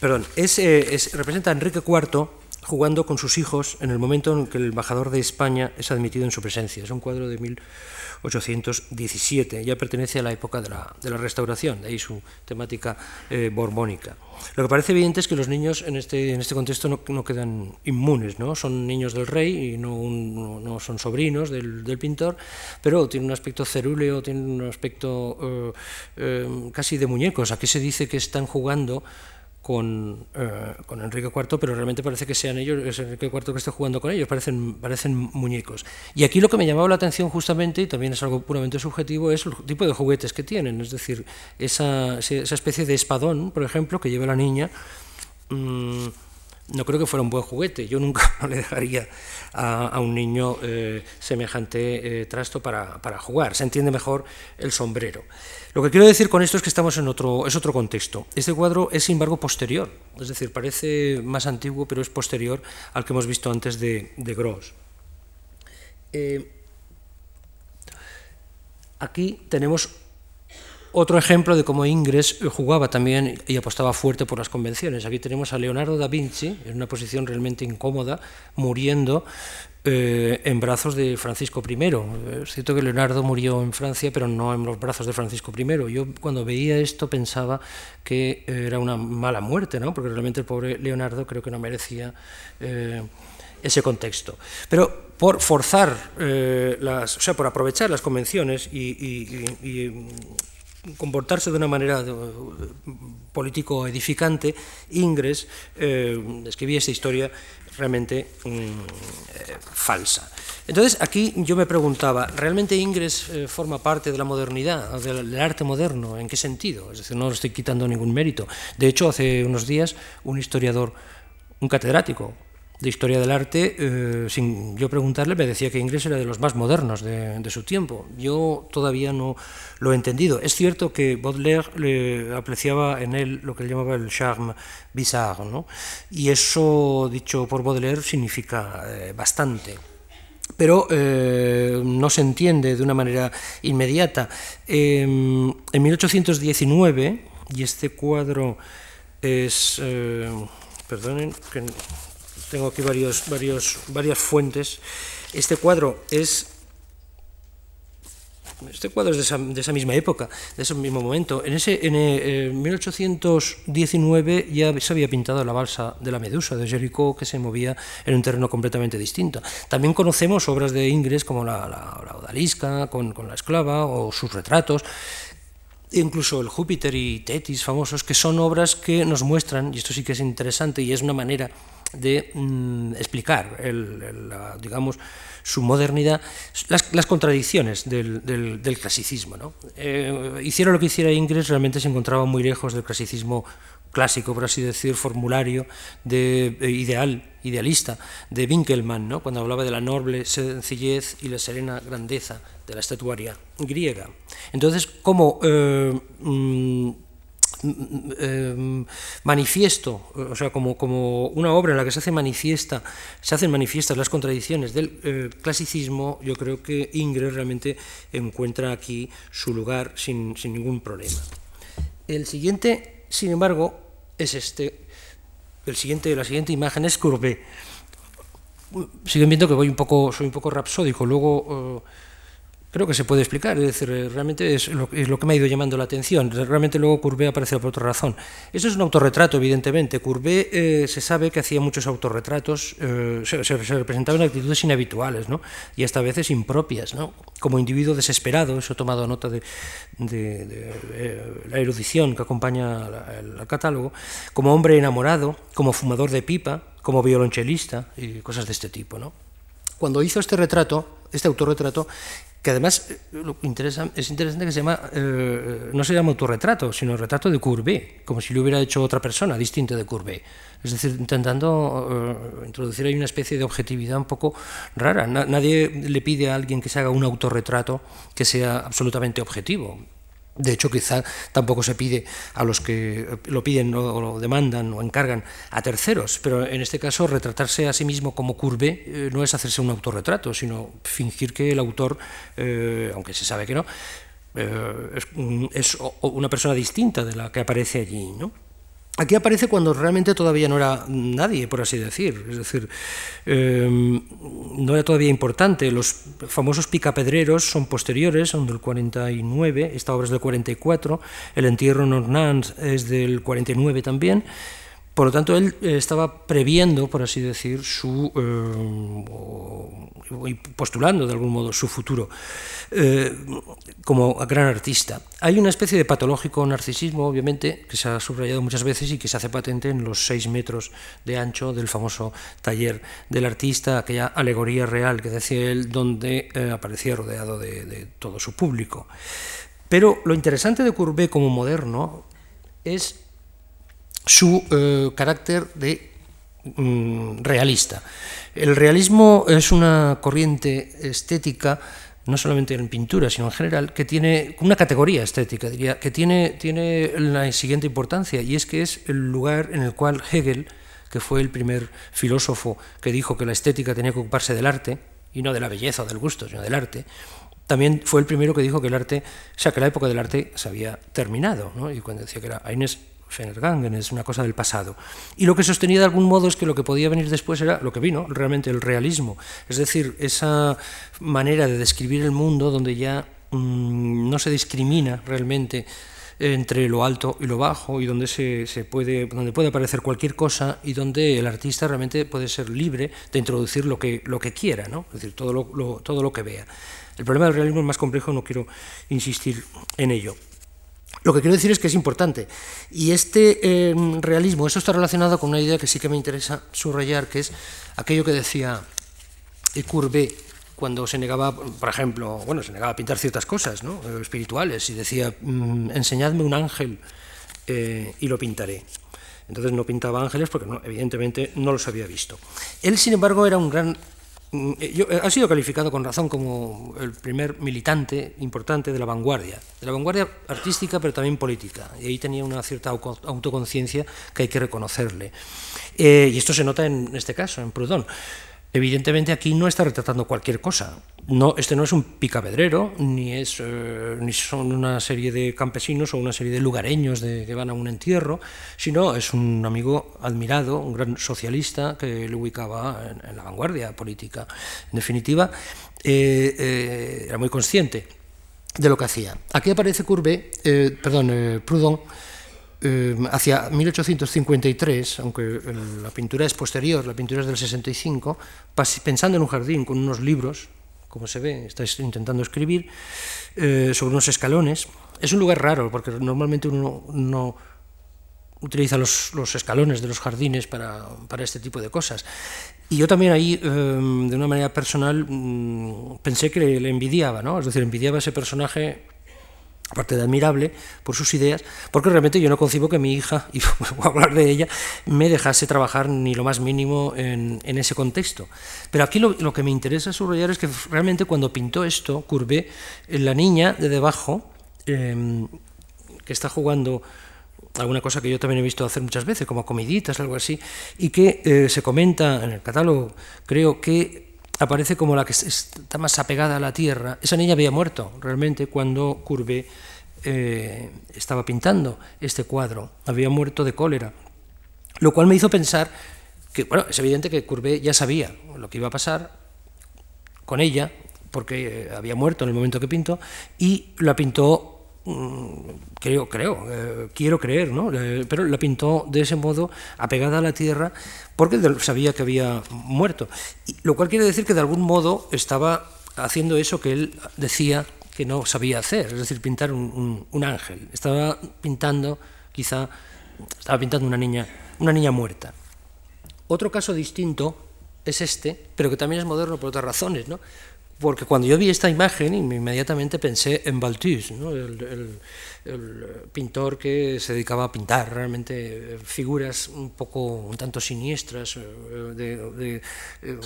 Perdón, es, eh, es, representa a Enrique IV jugando con sus hijos en el momento en que el embajador de España es admitido en su presencia. Es un cuadro de 1817, ya pertenece a la época de la, de la restauración, de ahí su temática eh, borbónica. Lo que parece evidente es que los niños en este, en este contexto no, no quedan inmunes, ¿no? son niños del rey y no, un, no son sobrinos del, del, pintor, pero tienen un aspecto cerúleo, tienen un aspecto eh, eh, casi de muñecos. Aquí se dice que están jugando con, eh, con, Enrique IV, pero realmente parece que sean ellos, es Enrique IV que esté jugando con ellos, parecen, parecen muñecos. Y aquí lo que me llamaba la atención justamente, y también es algo puramente subjetivo, es el tipo de juguetes que tienen, es decir, esa, esa especie de espadón, por ejemplo, que lleva la niña, mmm, no creo que fuera un buen juguete. Yo nunca no le dejaría a, un niño eh, semejante eh, trasto para, para, jugar. Se entiende mejor el sombrero. Lo que quiero decir con esto es que estamos en otro, es otro contexto. Este cuadro es, sin embargo, posterior. Es decir, parece más antiguo, pero es posterior al que hemos visto antes de, de Gross. Eh, aquí tenemos otro ejemplo de cómo Ingres jugaba también y apostaba fuerte por las convenciones. Aquí tenemos a Leonardo da Vinci en una posición realmente incómoda, muriendo eh, en brazos de Francisco I. Es cierto que Leonardo murió en Francia, pero no en los brazos de Francisco I. Yo cuando veía esto pensaba que era una mala muerte, ¿no? porque realmente el pobre Leonardo creo que no merecía eh, ese contexto. Pero por forzar, eh, las, o sea, por aprovechar las convenciones y, comportarse de una manera político edificante, Ingres escribía esta historia realmente mm, eh, falsa. Entonces, aquí yo me preguntaba, ¿realmente Ingres eh, forma parte de la modernidad, del, arte moderno? ¿En qué sentido? Es decir, no le estoy quitando ningún mérito. De hecho, hace unos días un historiador, un catedrático, de historia del arte, eh, sin yo preguntarle, me decía que Ingres era de los más modernos de, su tiempo. Yo todavía no lo he entendido. Es cierto que Baudelaire le apreciaba en él lo que él llamaba el charme bizarre, ¿no? y eso, dicho por Baudelaire, significa eh, bastante pero eh, no se entiende de una manera inmediata. En 1819, y este cuadro es, perdonen, que tengo aquí varios, varios, varias fuentes. Este cuadro es este cuadro es de esa, misma época, de ese mismo momento. En, ese, en 1819 eh, ya se había pintado la balsa de la Medusa de Jericó, que se movía en un terreno completamente distinto. También conocemos obras de Ingres como la, la, Odalisca, con, con, la esclava, o sus retratos, incluso el Júpiter y Tetis famosos, que son obras que nos muestran, y esto sí que es interesante y es una manera de mm, explicar, digamos, su modernidad, las, contradicciones del, del, clasicismo. ¿no? Eh, hiciera lo que hiciera Ingres, realmente se encontraba muy lejos del clasicismo clásico, por así decir, formulario, de, ideal, idealista, de Winkelmann, ¿no? cuando hablaba de la noble sencillez y la serena grandeza de la estatuaria griega. Entonces, como eh, mm, eh, manifiesto, o sea, como, como, una obra en la que se hace manifiesta, se hacen manifiestas las contradicciones del eh, clasicismo, yo creo que Ingres realmente encuentra aquí su lugar sin, sin, ningún problema. El siguiente, sin embargo, es este. El siguiente, la siguiente imagen es Courbet. Siguen viendo que voy un poco, soy un poco rapsódico. Luego creo que se puede explicar, es decir, eh, realmente es lo, que me ha ido llamando la atención. Realmente luego Courbet aparece por otra razón. Esto es un autorretrato, evidentemente. Courbet eh, se sabe que hacía muchos autorretratos, eh, se, se, representaban actitudes inhabituales ¿no? y hasta a veces impropias, ¿no? como individuo desesperado, eso he tomado nota de, la erudición que acompaña al catálogo, como hombre enamorado, como fumador de pipa, como violonchelista y cosas de este tipo. ¿no? Cuando hizo este retrato, este autorretrato, que además eh, lo es interesante que se llama, eh, no se llama autorretrato, sino retrato de Courbet, como si lo hubiera hecho otra persona distinta de Courbet. Es decir, intentando eh, introducir ahí una especie de objetividad un poco rara. nadie le pide a alguien que se haga un autorretrato que sea absolutamente objetivo. De hecho, quizá tampoco se pide a los que lo piden o lo demandan o encargan a terceros, pero en este caso retratarse a sí mismo como curve eh, no es hacerse un autorretrato, sino fingir que el autor, eh, aunque se sabe que no, eh, es, es, una persona distinta de la que aparece allí. ¿no? Aquí aparece cuando realmente todavía no era nadie, por así decir. Es decir, em, no era todavía importante. Los famosos picapedreros son posteriores, son del 49, esta obra es del 44, el entierro en Ornans es del 49 también. Por lo tanto, él eh, estaba previendo, por así decir, su, eh, postulando de algún modo su futuro eh, como gran artista. Hay una especie de patológico narcisismo, obviamente, que se ha subrayado muchas veces y que se hace patente en los seis metros de ancho del famoso taller del artista, aquella alegoría real que decía él, donde aparecía rodeado de, de todo su público. Pero lo interesante de Courbet como moderno es su eh, carácter de mm, realista. El realismo es una corriente estética, no solamente en pintura, sino en general, que tiene una categoría estética, diría, que tiene, tiene la siguiente importancia, y es que es el lugar en el cual Hegel, que fue el primer filósofo que dijo que la estética tenía que ocuparse del arte, y no de la belleza o del gusto, sino del arte, también fue el primero que dijo que el arte, o sea, que la época del arte se había terminado, y cuando decía que era Inés Fenergangen, es una cosa del pasado. Y lo que sostenía de algún modo es que lo que podía venir después era lo que vino, realmente el realismo, es decir, esa manera de describir el mundo donde ya mmm, no se discrimina realmente entre lo alto y lo bajo y donde se, se, puede donde puede aparecer cualquier cosa y donde el artista realmente puede ser libre de introducir lo que lo que quiera no es decir todo lo, lo, todo lo que vea. El problema del realismo es más complejo no quiero insistir en ello lo que quiero decir es que es importante. Y este eh, realismo, eso está relacionado con una idea que sí que me interesa subrayar, que es aquello que decía Courbet cuando se negaba, por ejemplo, bueno, se negaba a pintar ciertas cosas ¿no? Espirituales y decía, mmm, enseñadme un ángel eh, y lo pintaré. Entonces no pintaba ángeles porque no, evidentemente no los había visto. Él, sin embargo, era un gran Mm, yo, eh, ha sido calificado con razón como el primer militante importante de la vanguardia, de la vanguardia artística pero también política, y ahí tenía una cierta autoconciencia que hay que reconocerle. Eh, y esto se nota en este caso, en Proudhon. Evidentemente aquí no está retratando cualquier cosa. No, este no es un picapedrero, ni, es, eh, ni son una serie de campesinos o una serie de lugareños de, que van a un entierro, sino es un amigo admirado, un gran socialista que le ubicaba en, la vanguardia política. En definitiva, eh, eh, era muy consciente de lo que hacía. Aquí aparece Courbet, perdón, Proudhon, eh, hacia 1853, aunque la pintura es posterior, la pintura es del 65, pensando en un jardín con unos libros, como se ve, está intentando escribir, eh, sobre unos escalones. Es un lugar raro, porque normalmente uno no utiliza los, escalones de los jardines para, este tipo de cosas. Y yo también ahí, eh, de una manera personal, mmm, pensé que le, envidiaba, ¿no? es decir, envidiaba ese personaje aparte de admirable por sus ideas, porque realmente yo no concibo que mi hija, y voy a hablar de ella, me dejase trabajar ni lo más mínimo en, ese contexto. Pero aquí lo, que me interesa subrayar es que realmente cuando pintó esto, Courbet, la niña de debajo, eh, que está jugando alguna cosa que yo también he visto hacer muchas veces, como comiditas, algo así, y que eh, se comenta en el catálogo, creo que aparece como la que está más apegada a la tierra. Esa niña había muerto realmente cuando Courbet eh, estaba pintando este cuadro. Había muerto de cólera. Lo cual me hizo pensar que, bueno, es evidente que Courbet ya sabía lo que iba a pasar con ella, porque eh, había muerto en el momento que pintó, y la pintó Mm, creo, creo, eh, quiero creer, ¿no? Eh, pero la pintó de ese modo, apegada a la tierra, porque sabía que había muerto. Y, lo cual quiere decir que de algún modo estaba haciendo eso que él decía que no sabía hacer, es decir, pintar un, un, un ángel. Estaba pintando, quizá, estaba pintando una niña, una niña muerta. Otro caso distinto es este, pero que también es moderno por otras razones, ¿no? Porque cuando yo vi esta imagen inmediatamente pensé en Balthus, ¿no? el, pintor que se dedicaba a pintar realmente figuras un poco un tanto siniestras eh, de, eh,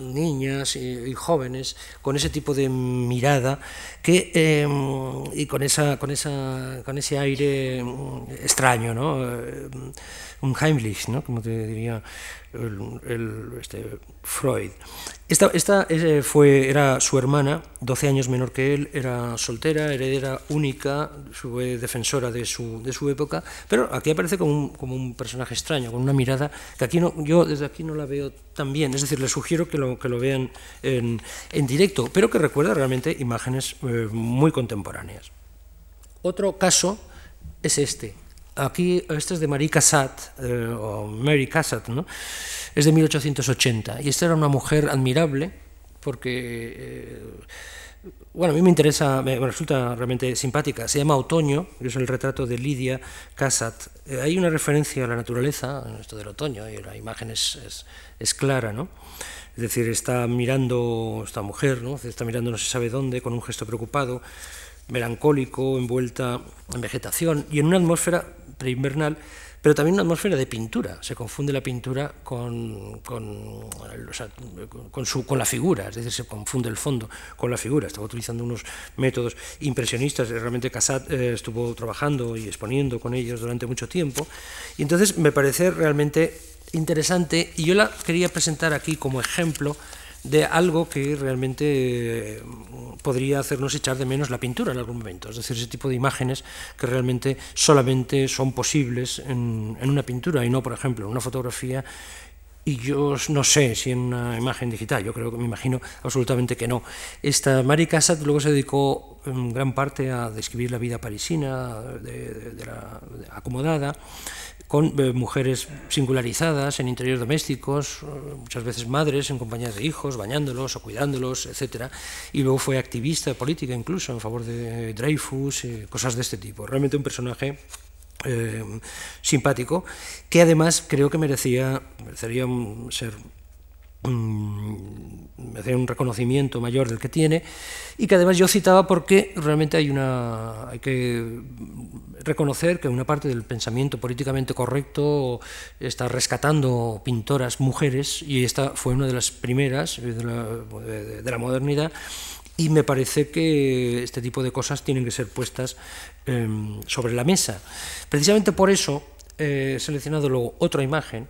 niñas y, jóvenes con ese tipo de mirada que eh, y con esa con esa con ese aire extraño, ¿no? Eh, un Heimlich, ¿no? Como te diría este, Freud. Esta, esta fue, era su hermana, 12 años menor que él, era soltera, heredera única, fue defensora de su, de su época, pero aquí aparece como un, como un personaje extraño, con una mirada que aquí no, yo desde aquí no la veo tan bien, es decir, les sugiero que lo, que lo vean en, en directo, pero que recuerda realmente imágenes eh, muy contemporáneas. Otro caso es este, aquí, este es de Marie Cassatt, eh, o Mary Cassatt, ¿no? es de 1880, y esta era una mujer admirable, porque, eh, bueno, a mí me interesa, me, resulta realmente simpática, se llama Otoño, es el retrato de Lidia Cassatt. Eh, hay una referencia a la naturaleza, esto del otoño, y la imagen es, es, es clara, ¿no? Es decir, está mirando esta mujer, ¿no? está mirando no se sabe dónde, con un gesto preocupado, melancólico, envuelta en vegetación y en una atmósfera preinvernal, pero también una atmósfera de pintura. Se confunde la pintura con, con, con, su, con la figura, es decir, se confunde el fondo con la figura. Estaba utilizando unos métodos impresionistas, realmente Cassatt eh, estuvo trabajando y exponiendo con ellos durante mucho tiempo, y entonces me parece realmente interesante, y yo la quería presentar aquí como ejemplo de algo que realmente podría hacernos echar de menos la pintura en algún momento, es decir, ese tipo de imágenes que realmente solamente son posibles en, en una pintura y no, por ejemplo, en una fotografía y yo no sé si en una imagen digital, yo creo que me imagino absolutamente que no. Esta Marie Cassatt luego se dedicó en gran parte a describir la vida parisina, de, la, acomodada, con eh, mujeres singularizadas en interiores domésticos, eh, muchas veces madres en compañía de hijos, bañándolos o cuidándolos, etc. Y luego fue activista política incluso en favor de Dreyfus, y cosas de este tipo. Realmente un personaje eh, simpático, que además creo que merecía, merecería ser merecía un reconocimiento mayor del que tiene y que además yo citaba porque realmente hay una hay que reconocer que una parte del pensamiento políticamente correcto está rescatando pintoras mujeres y esta fue una de las primeras de la, de la modernidad y me parece que este tipo de cosas tienen que ser puestas em, sobre la mesa. Precisamente por eso eh, he seleccionado luego otra imagen.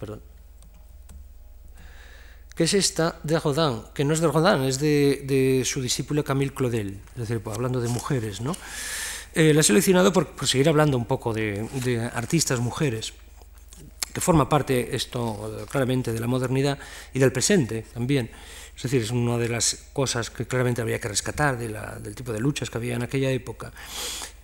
Perdón. Que es esta de Rodin, que no es de Rodin, es de, su discípulo Camille Claudel, es decir, hablando de mujeres. ¿no? Eh, la he seleccionado por, seguir hablando un poco de, artistas mujeres que forma parte esto claramente de la modernidad y del presente también. Es decir, es una de las cosas que claramente habría que rescatar del tipo de luchas que había en aquella época.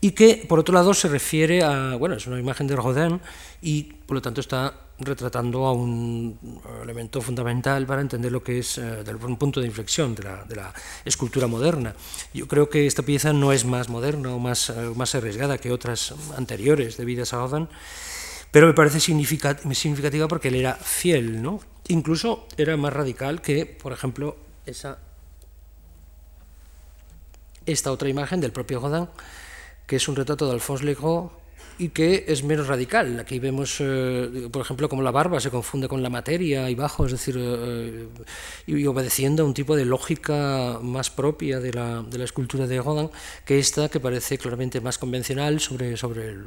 Y que, por otro lado, se refiere a, bueno, es una imagen de Rodin y, por lo tanto, está retratando a un elemento fundamental para entender lo que es eh, un punto de inflexión de la, de la, escultura moderna. Yo creo que esta pieza no es más moderna o más, eh, más arriesgada que otras anteriores debidas a Rodin, pero me parece significativa porque él era fiel, ¿no? Incluso era más radical que, por ejemplo, esa, esta otra imagen del propio Godin, que es un retrato de Alphonse Legros y que es menos radical. Aquí vemos, eh, por ejemplo, cómo la barba se confunde con la materia ahí abajo, es decir, eh, y obedeciendo a un tipo de lógica más propia de la, de la escultura de Rodin que esta, que parece claramente más convencional sobre, sobre el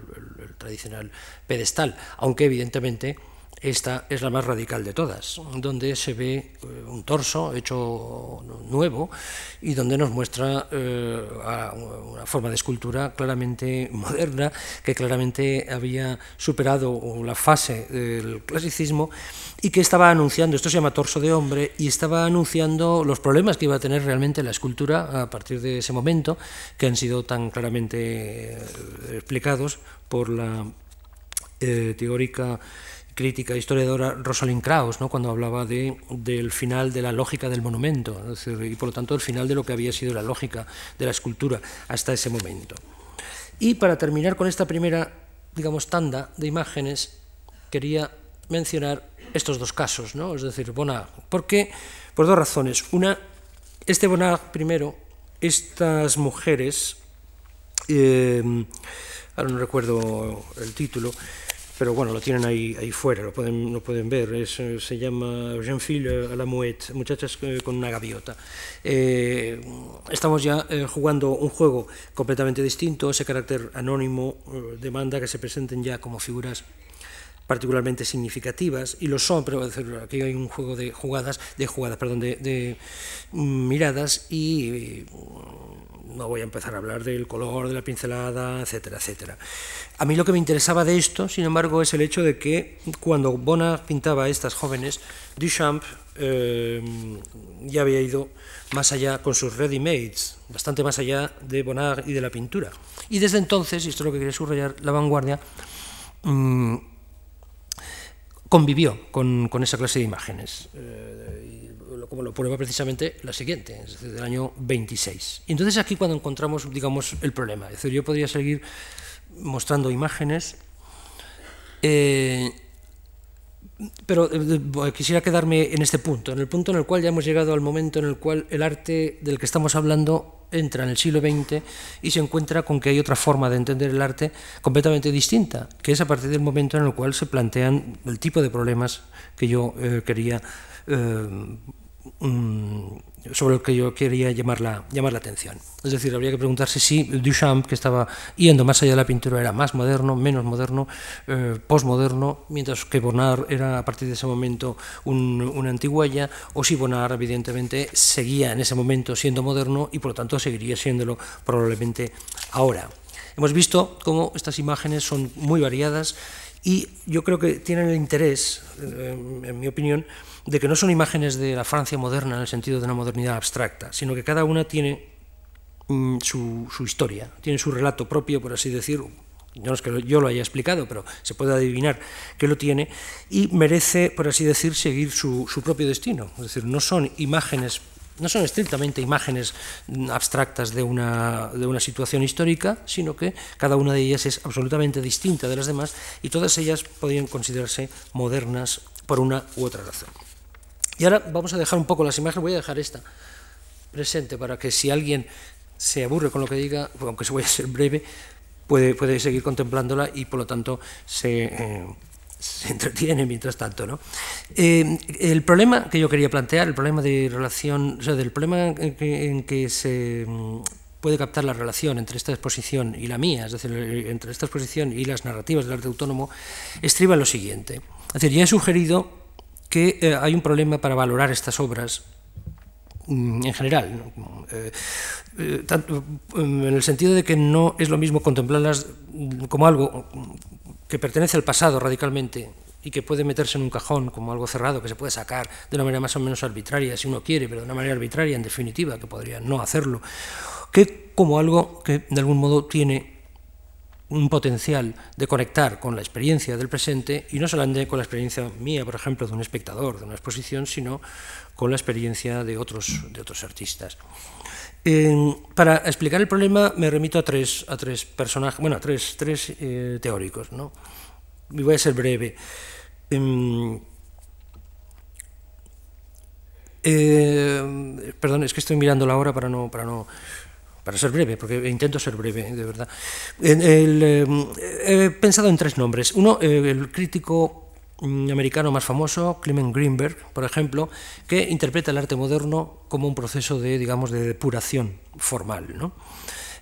tradicional pedestal, aunque evidentemente esta es la más radical de todas, donde se ve eh, un torso hecho nuevo y donde nos muestra eh, una forma de escultura claramente moderna, que claramente había superado la fase del clasicismo y que estaba anunciando, esto se llama torso de hombre, y estaba anunciando los problemas que iba a tener realmente la escultura a partir de ese momento, que han sido tan claramente eh, explicados por la teórica crítica historiadora Rosalind Krauss, ¿no? cuando hablaba de, del final de la lógica del monumento, y por lo tanto el final de lo que había sido la lógica de la escultura hasta ese momento. Y para terminar con esta primera, digamos, tanda de imágenes, quería mencionar estos dos casos, ¿no? es decir, Bonnard. ¿Por qué? Por dos razones. Una, este Bonnard, primero, estas mujeres, eh, ahora no recuerdo el título, pero bueno, lo tienen ahí, ahí fuera, lo pueden, lo pueden ver. Es, eh, se llama Jean Fille à la Mouette, muchachas eh, con una gaviota. Eh, estamos ya eh, jugando un juego completamente distinto, ese carácter anónimo eh, demanda que se presenten ya como figuras particularmente significativas y lo son, pero aquí hay un juego de jugadas, de jugadas, perdón, de, de mm, miradas y no voy a empezar a hablar del color, de la pincelada, etcétera, etcétera. A mí lo que me interesaba de esto, sin embargo, es el hecho de que cuando Bona pintaba a estas jóvenes, Duchamp eh, ya había ido más allá con sus ready-mades, bastante más allá de Bonnard y de la pintura. Y desde entonces, y esto es lo que quería subrayar, la vanguardia mmm, convivió con, con, esa clase de imágenes. Eh, como lo prueba precisamente la siguiente, es decir, del año 26. Y entonces aquí cuando encontramos, digamos, el problema. Es decir, yo podría seguir mostrando imágenes, eh, pero eh, quisiera quedarme en este punto, en el punto en el cual ya hemos llegado al momento en el cual el arte del que estamos hablando entra en el siglo XX y se encuentra con que hay otra forma de entender el arte completamente distinta, que es a partir del momento en el cual se plantean el tipo de problemas que yo eh, quería eh, sobre el que yo quería llamar la, llamar la atención. Es decir, habría que preguntarse si Duchamp, que estaba yendo más allá de la pintura, era más moderno, menos moderno, eh, postmoderno, mientras que Bonnard era a partir de ese momento un, una antiguaya, o si Bonnard, evidentemente, seguía en ese momento siendo moderno y por lo tanto seguiría siéndolo probablemente ahora. Hemos visto cómo estas imágenes son muy variadas y yo creo que tienen el interés, eh, en mi opinión, de que no son imágenes de la Francia moderna en el sentido de una modernidad abstracta, sino que cada una tiene mm, su, historia, tiene su relato propio, por así decirlo. No es que yo lo haya explicado, pero se puede adivinar que lo tiene y merece, por así decir, seguir su, su propio destino. Es decir, no son imágenes no son estrictamente imágenes abstractas de una, de una, situación histórica, sino que cada una de ellas es absolutamente distinta de las demás y todas ellas podrían considerarse modernas por una u otra razón. Y ahora vamos a dejar un poco las imágenes, voy a dejar esta presente para que si alguien se aburre con lo que diga, aunque se voy a ser breve, puede, puede seguir contemplándola y por lo tanto se, eh, se entretiene mientras tanto. ¿no? Eh, el problema que yo quería plantear, el problema de relación, o sea, del problema en que, en se mm, puede captar la relación entre esta exposición y la mía, es decir, entre esta exposición y las narrativas del arte autónomo, estriba lo siguiente. Es decir, ya he sugerido que eh, hay un problema para valorar estas obras mm, en general, eh, eh, tanto, mm, en el sentido de que no es lo mismo contemplarlas como algo que pertenece al pasado radicalmente y que puede meterse en un cajón como algo cerrado que se puede sacar de una manera más o menos arbitraria si uno quiere, pero de una manera arbitraria en definitiva, que podría no hacerlo, que como algo que de algún modo tiene un potencial de conectar con la experiencia del presente y no solamente con la experiencia mía, por ejemplo, de un espectador de una exposición, sino con la experiencia de otros, de otros artistas. para explicar el problema me remito a tres, a tres personajes, bueno, tres, tres eh, teóricos. ¿no? Voy a ser breve. Em, eh, perdón, es que estoy mirando la hora para no, para no para ser breve, porque intento ser breve, de verdad. Eh, he pensado en tres nombres. Uno, eh, el crítico mm, americano más famoso, Clement Greenberg, por ejemplo, que interpreta el arte moderno como un proceso de, digamos, de depuración formal. ¿no?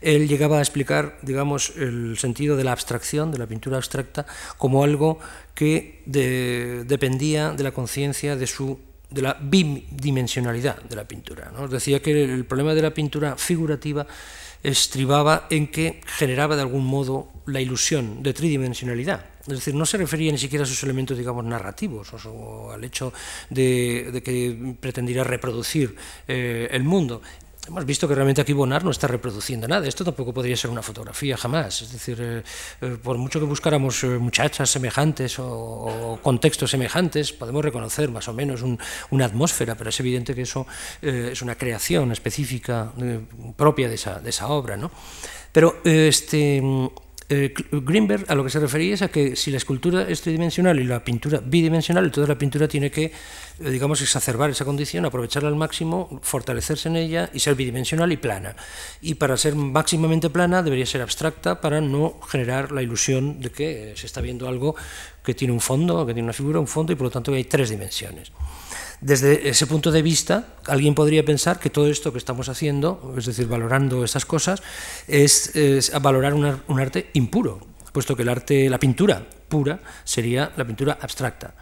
Él llegaba a explicar, digamos, el sentido de la abstracción, de la pintura abstracta, como algo que dependía de la conciencia de su de la bidimensionalidad de la pintura. ¿no? Os decía que el problema de la pintura figurativa estribaba en que generaba de algún modo la ilusión de tridimensionalidad. Es decir, no se refería ni siquiera a sus elementos, digamos, narrativos o, o al hecho de, de, que pretendiera reproducir eh, el mundo. Hemos visto que realmente aquí Bonar no está reproduciendo nada. Esto tampoco podría ser una fotografía jamás. Es decir, eh, eh, por mucho que buscáramos eh, muchachas semejantes o, contextos semejantes, podemos reconocer más o menos una atmósfera, pero es evidente que eso es una creación específica propia de esa, de esa obra. ¿no? Pero este eh, Greenberg a lo que se refería es a que si la escultura es tridimensional y la pintura bidimensional, entonces la pintura tiene que, eh, digamos, exacerbar esa condición, aprovecharla al máximo, fortalecerse en ella y ser bidimensional y plana. Y para ser máximamente plana debería ser abstracta para no generar la ilusión de que se está viendo algo que tiene un fondo, que tiene una figura, un fondo y por lo tanto hay tres dimensiones. Desde ese punto de vista, alguien podría pensar que todo esto que estamos haciendo, es decir, valorando estas cosas, es, valorar un arte impuro, puesto que el arte, la pintura pura sería la pintura abstracta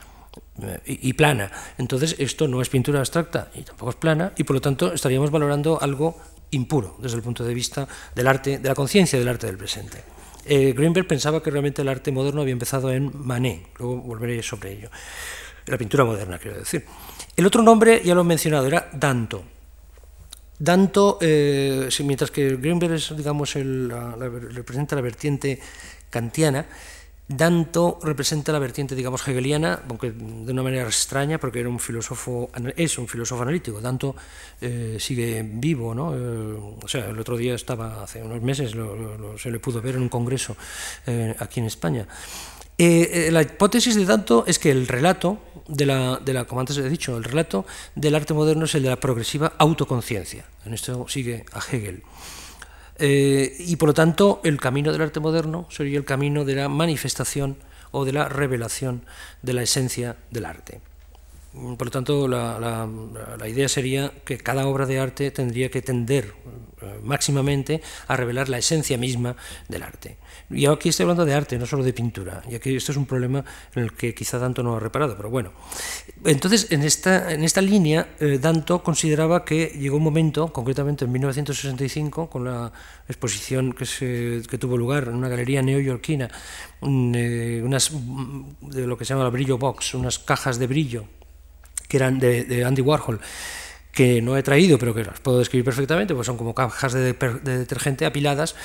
eh, y, plana. Entonces, esto no es pintura abstracta y tampoco es plana, y por lo tanto estaríamos valorando algo impuro desde el punto de vista del arte, de la conciencia del arte del presente. Eh, Greenberg pensaba que realmente el arte moderno había empezado en Manet, luego volveré sobre ello. La pintura moderna, quiero decir. El otro nombre, ya lo he mencionado, era Danto. Danto, eh, mientras que Greenberg es, digamos, el, representa la vertiente kantiana, Danto representa la vertiente, digamos, hegeliana, aunque de una manera extraña, porque era un filósofo, es un filósofo analítico. Danto eh, sigue vivo, ¿no? Eh, o sea, el otro día estaba, hace unos meses, se le pudo ver en un congreso aquí en España. La hipótesis de Danto es que el relato, de la, de la, como antes he dicho, el relato del arte moderno es el de la progresiva autoconciencia. En esto sigue a Hegel. Eh, y por lo tanto, el camino del arte moderno sería el camino de la manifestación o de la revelación de la esencia del arte. Por lo tanto, la, idea sería que cada obra de arte tendría que tender eh, máximamente a revelar la esencia misma del arte. Y aquí estoy hablando de arte, no solo de pintura, y aquí esto es un problema en el que quizá Danto no ha reparado, pero bueno. Entonces, en esta, en esta línea, eh, Danto consideraba que llegó un momento, concretamente en 1965, con la exposición que, se, que tuvo lugar en una galería neoyorquina, eh, unas, de lo que se llama el brillo box, unas cajas de brillo que eran de, Andy Warhol, que no he traído, pero que las puedo describir perfectamente, pues son como cajas de, detergente apiladas,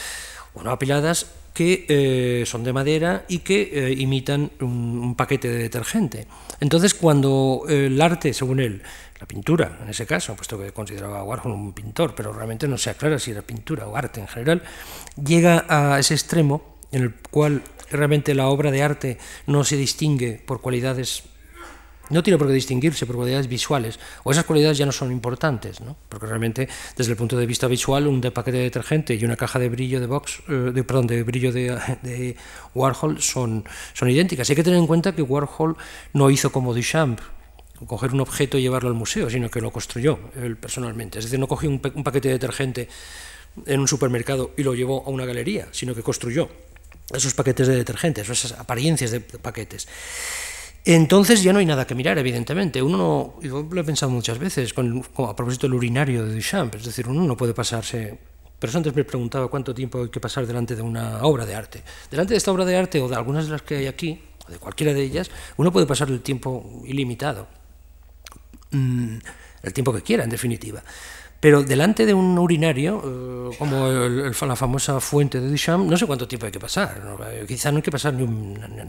o no apiladas, que eh, son de madera y que eh, imitan un, paquete de detergente. Entonces, cuando el arte, según él, la pintura, en ese caso, puesto que consideraba a Warhol un pintor, pero realmente no se aclara si era pintura o arte en general, llega a ese extremo en el cual realmente la obra de arte no se distingue por cualidades no tiene por qué distinguirse por cualidades visuales, o esas cualidades ya no son importantes, ¿no? porque realmente desde el punto de vista visual un paquete de detergente y una caja de brillo de box, eh, de, perdón, de brillo de, Warhol son, son idénticas. hay que tener en cuenta que Warhol no hizo como Duchamp, coger un objeto y llevarlo al museo, sino que lo construyó él personalmente. Es decir, no cogió un, un paquete de detergente en un supermercado y lo llevó a una galería, sino que construyó esos paquetes de detergentes, esas apariencias de paquetes. Entonces ya no hay nada que mirar, evidentemente. Uno no, yo lo he pensado muchas veces, con, a propósito del urinario de Duchamp, es decir, uno no puede pasarse. Pero antes me preguntaba cuánto tiempo hay que pasar delante de una obra de arte. Delante de esta obra de arte o de algunas de las que hay aquí, o de cualquiera de ellas, uno puede pasar el tiempo ilimitado. Mm, el tiempo que quiera, en definitiva. Pero delante de un urinario, eh, como la famosa fuente de Duchamp, no sé cuánto tiempo hay que pasar. Eh, quizá no hay que pasar ni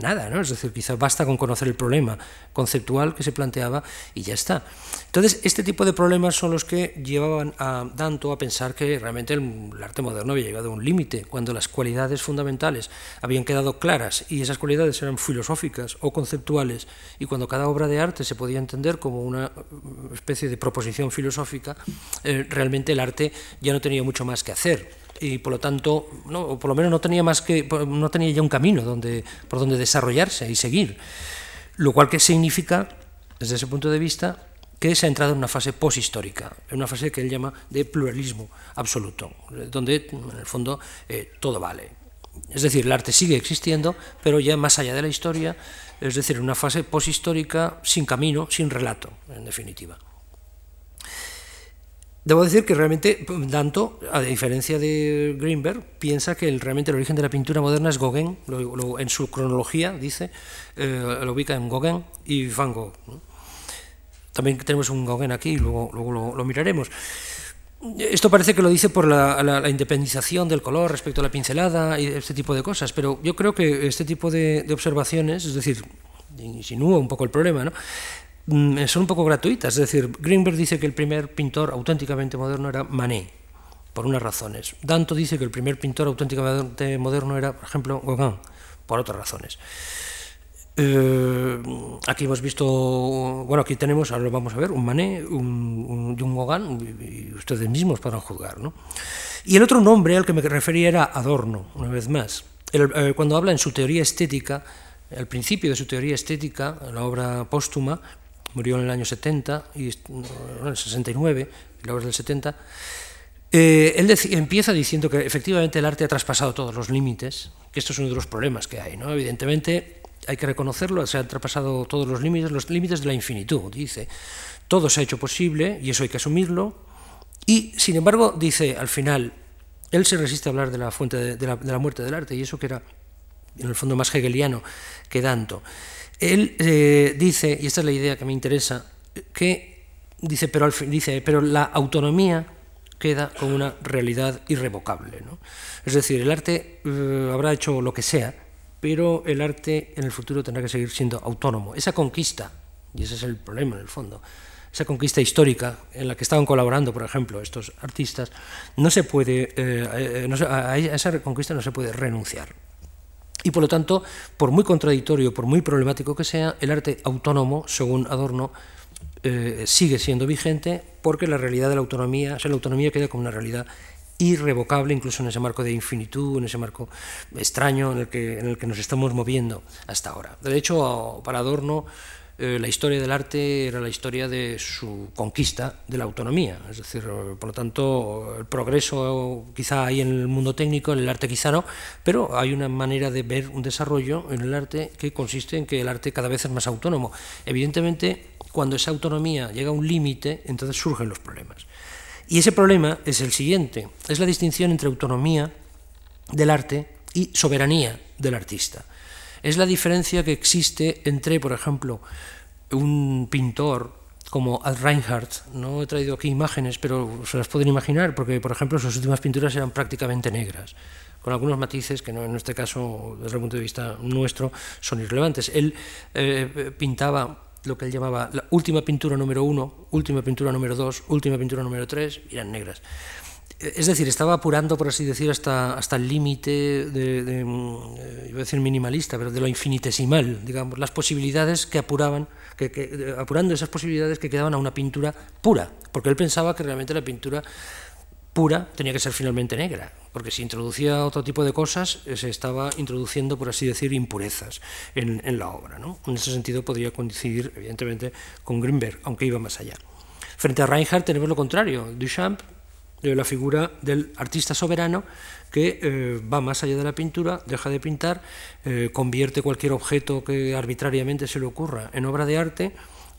nada, ¿no? es decir, quizá basta con conocer el problema conceptual que se planteaba y ya está. Entonces, este tipo de problemas son los que llevaban a Danto a pensar que realmente el, arte moderno había llegado a un límite, cuando las cualidades fundamentales habían quedado claras y esas cualidades eran filosóficas o conceptuales, y cuando cada obra de arte se podía entender como una especie de proposición filosófica, eh, realmente el arte ya no tenía mucho más que hacer y por lo tanto, no, por lo menos no tenía más que no tenía ya un camino donde, por donde desarrollarse y seguir. Lo cual que significa, desde ese punto de vista, que se ha entrado en una fase poshistórica, en una fase que él llama de pluralismo absoluto, donde en el fondo eh, todo vale. Es decir, el arte sigue existiendo, pero ya más allá de la historia, es decir, en una fase poshistórica sin camino, sin relato, en definitiva. Debo decir que realmente Danto, a diferencia de Greenberg, piensa que el, realmente el origen de la pintura moderna es Gauguin, en su cronología dice, eh, lo ubica en Gauguin y Van Gogh. También tenemos un Gauguin aquí, luego, luego lo, miraremos. Esto parece que lo dice por la, independización del color respecto a la pincelada y este tipo de cosas, pero yo creo que este tipo de, de observaciones, es decir, insinúa un poco el problema, ¿no? Mm, son un poco gratuitas. Es decir, Greenberg dice que el primer pintor auténticamente moderno era Manet, por unas razones. Danto dice que el primer pintor auténticamente moderno era, por ejemplo, Gauguin, por otras razones. Eh, aquí hemos visto, bueno, aquí tenemos, ahora lo vamos a ver, un Manet un, un, un Gauguin, y ustedes mismos podrán juzgar. ¿no? Y el otro nombre al que me refería era Adorno, una vez más. Eh, cuando habla en su teoría estética, al principio de su teoría estética, la obra póstuma, murió en el año 70, y, en el 69, la obra del 70, eh, él empieza diciendo que efectivamente el arte ha traspasado todos los límites, que esto es uno de los problemas que hay. ¿no? Evidentemente hay que reconocerlo, se han traspasado todos los límites, los límites de la infinitud, dice. Todo se ha hecho posible y eso hay que asumirlo. Y, sin embargo, dice al final, él se resiste a hablar de la fuente de, la, de la muerte del arte y eso que era, en el fondo, más hegeliano que Danto. Él eh, dice, y esta es la idea que me interesa, que dice, pero, al dice, pero la autonomía queda como una realidad irrevocable. ¿no? Es decir, el arte eh, habrá hecho lo que sea, pero el arte en el futuro tendrá que seguir siendo autónomo. Esa conquista, y ese es el problema en el fondo, esa conquista histórica en la que estaban colaborando, por ejemplo, estos artistas, no se puede, eh, a esa conquista no se puede renunciar. Y por lo tanto, por muy contradictorio, por muy problemático que sea, el arte autónomo, según Adorno, eh, sigue siendo vigente porque la realidad de la autonomía, la autonomía queda como una realidad irrevocable, incluso en ese marco de infinitud, en ese marco extraño en el que, en el que nos estamos moviendo hasta ahora. De hecho, para Adorno, eh, la historia del arte era la historia de su conquista de la autonomía. Es decir, por lo tanto, el progreso quizá hay en el mundo técnico, en el arte quizá no, pero hay una manera de ver un desarrollo en el arte que consiste en que el arte cada vez es más autónomo. Evidentemente, cuando esa autonomía llega a un límite, entonces surgen los problemas. Y ese problema es el siguiente, es la distinción entre autonomía del arte y soberanía del artista. Es la diferencia que existe entre, por ejemplo, un pintor como Ad Reinhardt, no he traído aquí imágenes, pero se las pueden imaginar, porque, por ejemplo, sus últimas pinturas eran prácticamente negras, con algunos matices que no, en este caso, desde el punto de vista nuestro, son irrelevantes. Él eh, pintaba lo que él llamaba la última pintura número uno, última pintura número dos, última pintura número tres, eran negras. Es decir, estaba apurando, por así decir, hasta, hasta el límite de, mm, iba a decir minimalista, pero de lo infinitesimal, digamos, las posibilidades que apuraban, que, apurando esas posibilidades que quedaban a una pintura pura, porque él pensaba que realmente la pintura pura tenía que ser finalmente negra, porque si introducía otro tipo de cosas, eh, se estaba introduciendo, por así decir, impurezas en, en la obra. ¿no? En ese sentido podría coincidir, evidentemente, con Greenberg, aunque iba más allá. Frente a Reinhardt tenemos lo contrario, Duchamp, eh, la figura del artista soberano que eh, va más allá de la pintura, deja de pintar, convierte cualquier objeto que arbitrariamente se le ocurra en obra de arte,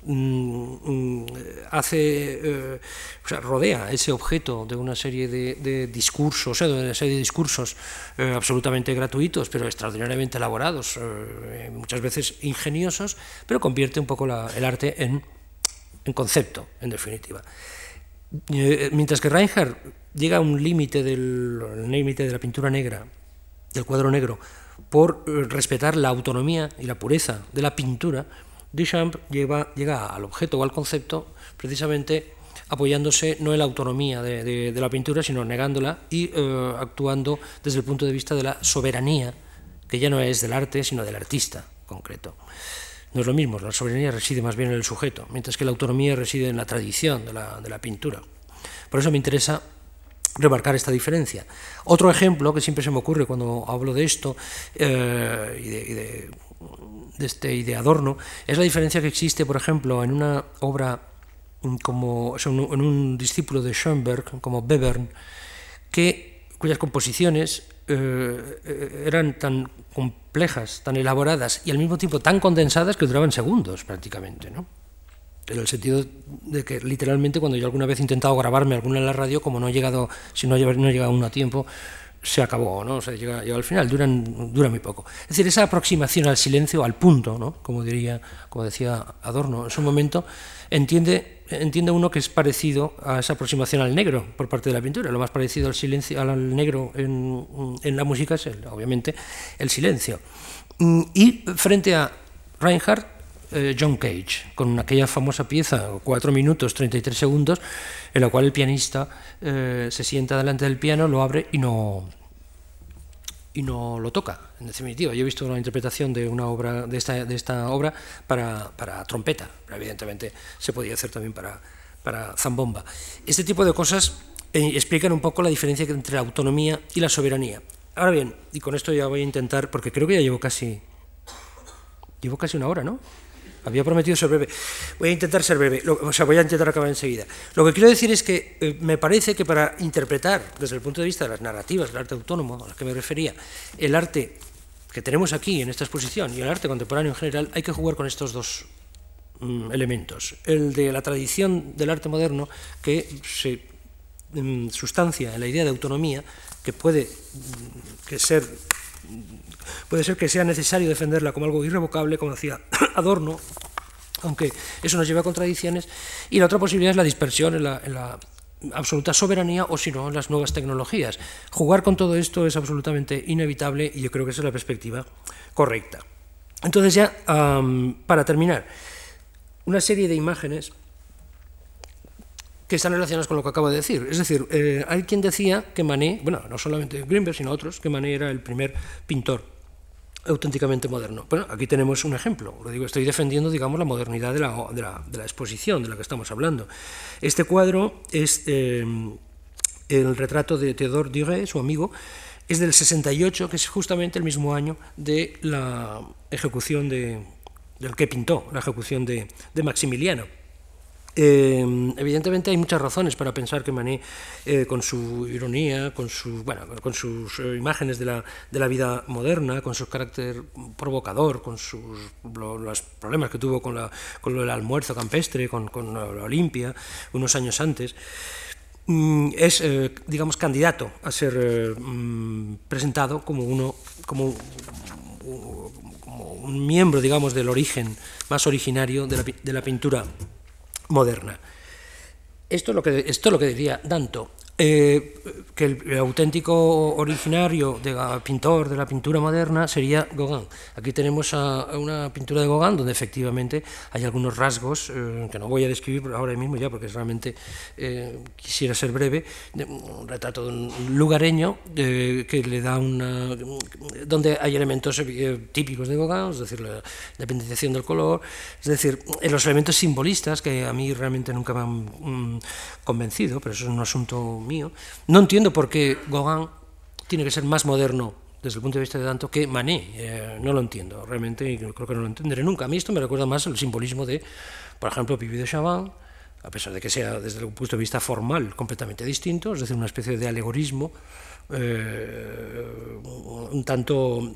Mm, mm, hace, eh, o sea, rodea ese objeto de una serie de, discursos, de una serie de discursos eh, absolutamente gratuitos, pero extraordinariamente elaborados, eh, muchas veces ingeniosos, pero convierte un poco el arte en, en, concepto, en definitiva. Mientras que Reinhardt llega a un límite del límite de la pintura negra, del cuadro negro, por respetar la autonomía y la pureza de la pintura, Duchamp llega al objeto o al concepto precisamente apoyándose no en la autonomía de, la pintura, sino negándola y eh, actuando desde el punto de vista de la soberanía, que ya no es del arte, sino del artista concreto. No es lo mismo, la soberanía reside más bien en el sujeto, mientras que la autonomía reside en la tradición de la, pintura. Por eso me interesa remarcar esta diferencia. Otro ejemplo que siempre se me ocurre cuando hablo de esto eh, y de de este, y de Adorno es la diferencia que existe, por ejemplo, en una obra como en un discípulo de Schoenberg como Bevern, que, cuyas composiciones eh, eran tan complejas, tan elaboradas y al mismo tiempo tan condensadas que duraban segundos prácticamente, ¿no? En el sentido de que literalmente cuando yo alguna vez he intentado grabarme alguna en la radio, como no he llegado, si no he llegado aún a tiempo, se acabó, ¿no? O sea, llega, al final, duran, dura muy poco. Es decir, esa aproximación al silencio, al punto, ¿no? Como, diría, como decía Adorno en su momento, entiende, entiende uno que es parecido a esa aproximación al negro por parte de la pintura. Lo más parecido al, silencio, al negro en, en la música es, obviamente, el silencio. Mm, y frente a Reinhardt, eh, John Cage, con aquella famosa pieza, 4 minutos 33 segundos, en la cual el pianista eh, se sienta delante del piano, lo abre y no, y no lo toca. En definitiva, yo he visto una interpretación de una obra de esta, de esta obra para, para trompeta, pero evidentemente se podía hacer también para, para zambomba. Este tipo de cosas eh, explican un poco la diferencia entre la autonomía y la soberanía. Ahora bien, y con esto ya voy a intentar, porque creo que ya llevo casi, llevo casi una hora, ¿no? Había prometido ser breve. Voy a intentar ser breve, o sea, voy a intentar acabar enseguida. Lo que quiero decir es que eh, me parece que para interpretar, desde el punto de vista de las narrativas, del arte autónomo, a las que me refería, el arte que tenemos aquí en esta exposición y el arte contemporáneo en general, hay que jugar con estos dos mm, elementos. El de la tradición del arte moderno, que se sustancia en la idea de autonomía, que puede mm, que ser Puede ser que sea necesario defenderla como algo irrevocable, como decía Adorno, aunque eso nos lleva a contradicciones, y la otra posibilidad es la dispersión en la, absoluta soberanía o si no las nuevas tecnologías. Jugar con todo esto es absolutamente inevitable y yo creo que esa es la perspectiva correcta. Entonces ya, para terminar, una serie de imágenes que están relacionadas con lo que acabo de decir. Es decir, eh, hay quien decía que Manet, bueno, no solamente Greenberg, sino otros, que Manet era el primer pintor auténticamente moderno. Bueno, aquí tenemos un ejemplo. Lo digo, estoy defendiendo, digamos, la modernidad de la, de la, de la exposición de la que estamos hablando. Este cuadro es eh, el retrato de Theodore Duret, su amigo, es del 68, que es justamente el mismo año de la ejecución de, del que pintó la ejecución de, de Maximiliano. Eh, evidentemente hay muchas razones para pensar que Manet, eh, con su ironía, con, su, bueno, con sus eh, imágenes de la, de la, vida moderna, con su carácter provocador, con sus, lo, los problemas que tuvo con, la, con el almuerzo campestre, con, con la Olimpia, unos años antes, mm, es, digamos, candidato a ser mm, presentado como, uno, como, como, un miembro, digamos, del origen más originario de la, de la pintura moderna. Esto es lo que, esto es lo que diría Danto. Eh, que el, auténtico originario de pintor de la pintura moderna sería Gauguin. Aquí tenemos a, una pintura de Gauguin donde efectivamente hay algunos rasgos eh, que no voy a describir ahora mismo ya porque realmente eh, quisiera ser breve, de, un retrato de un lugareño eh, que le da una... donde hay elementos eh, típicos de Gauguin, es decir, la independización del color, es decir, los elementos simbolistas que a mí realmente nunca me han mm, convencido, pero eso es un asunto mío. No entiendo por qué Gauguin tiene que ser más moderno desde el punto de vista de Danto que Manet. Eh, no lo entiendo, realmente, creo que no lo entenderé nunca. A mí esto me recuerda más al simbolismo de, por ejemplo, Pipi de Chavannes, a pesar de que sea desde un punto de vista formal completamente distinto, es decir, una especie de alegorismo eh, un tanto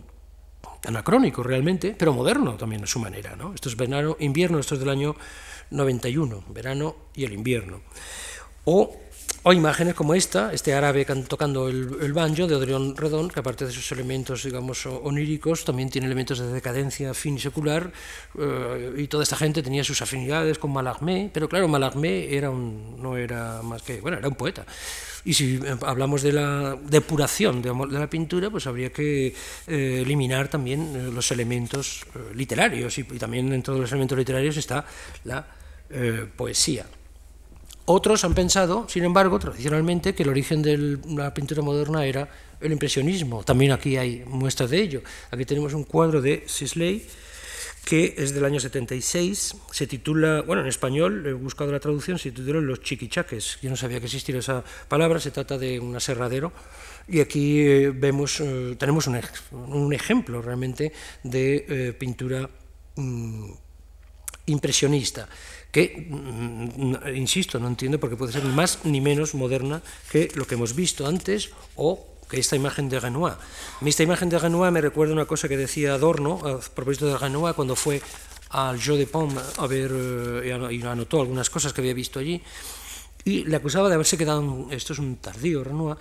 anacrónico realmente, pero moderno también a su manera. ¿no? Esto es verano, invierno, esto es del año 91, verano y el invierno. O o imágenes como esta, este árabe tocando el, banjo de Odrión Redón, que aparte de sus elementos, digamos, oníricos, también tiene elementos de decadencia fin y secular, eh, y toda esta gente tenía sus afinidades con Mallarmé, pero claro, Mallarmé era un, no era más que, bueno, era un poeta. Y si hablamos de la depuración de, la pintura, pues habría que eh, eliminar también eh, los elementos eh, literarios, y, y, también dentro de los elementos literarios está la eh, poesía. Otros han pensado, sin embargo, tradicionalmente, que el origen de la pintura moderna era el impresionismo. También aquí hay muestras de ello. Aquí tenemos un cuadro de Sisley que es del año 76, se titula, bueno, en español, he buscado la traducción, se titula Los chiquichaques. Yo no sabía que existiera esa palabra, se trata de un aserradero. Y aquí eh, vemos, eh, tenemos un, un, ejemplo realmente de eh, pintura mm, impresionista que, mm, insisto, no entiendo por qué puede ser ni más ni menos moderna que lo que hemos visto antes o que esta imagen de Renoir. Esta imagen de Renoir me recuerda una cosa que decía Adorno a propósito de Renoir cuando fue al Jeu de Paume a ver eh, y anotó algunas cosas que había visto allí y le acusaba de haberse quedado, esto es un tardío Renoir,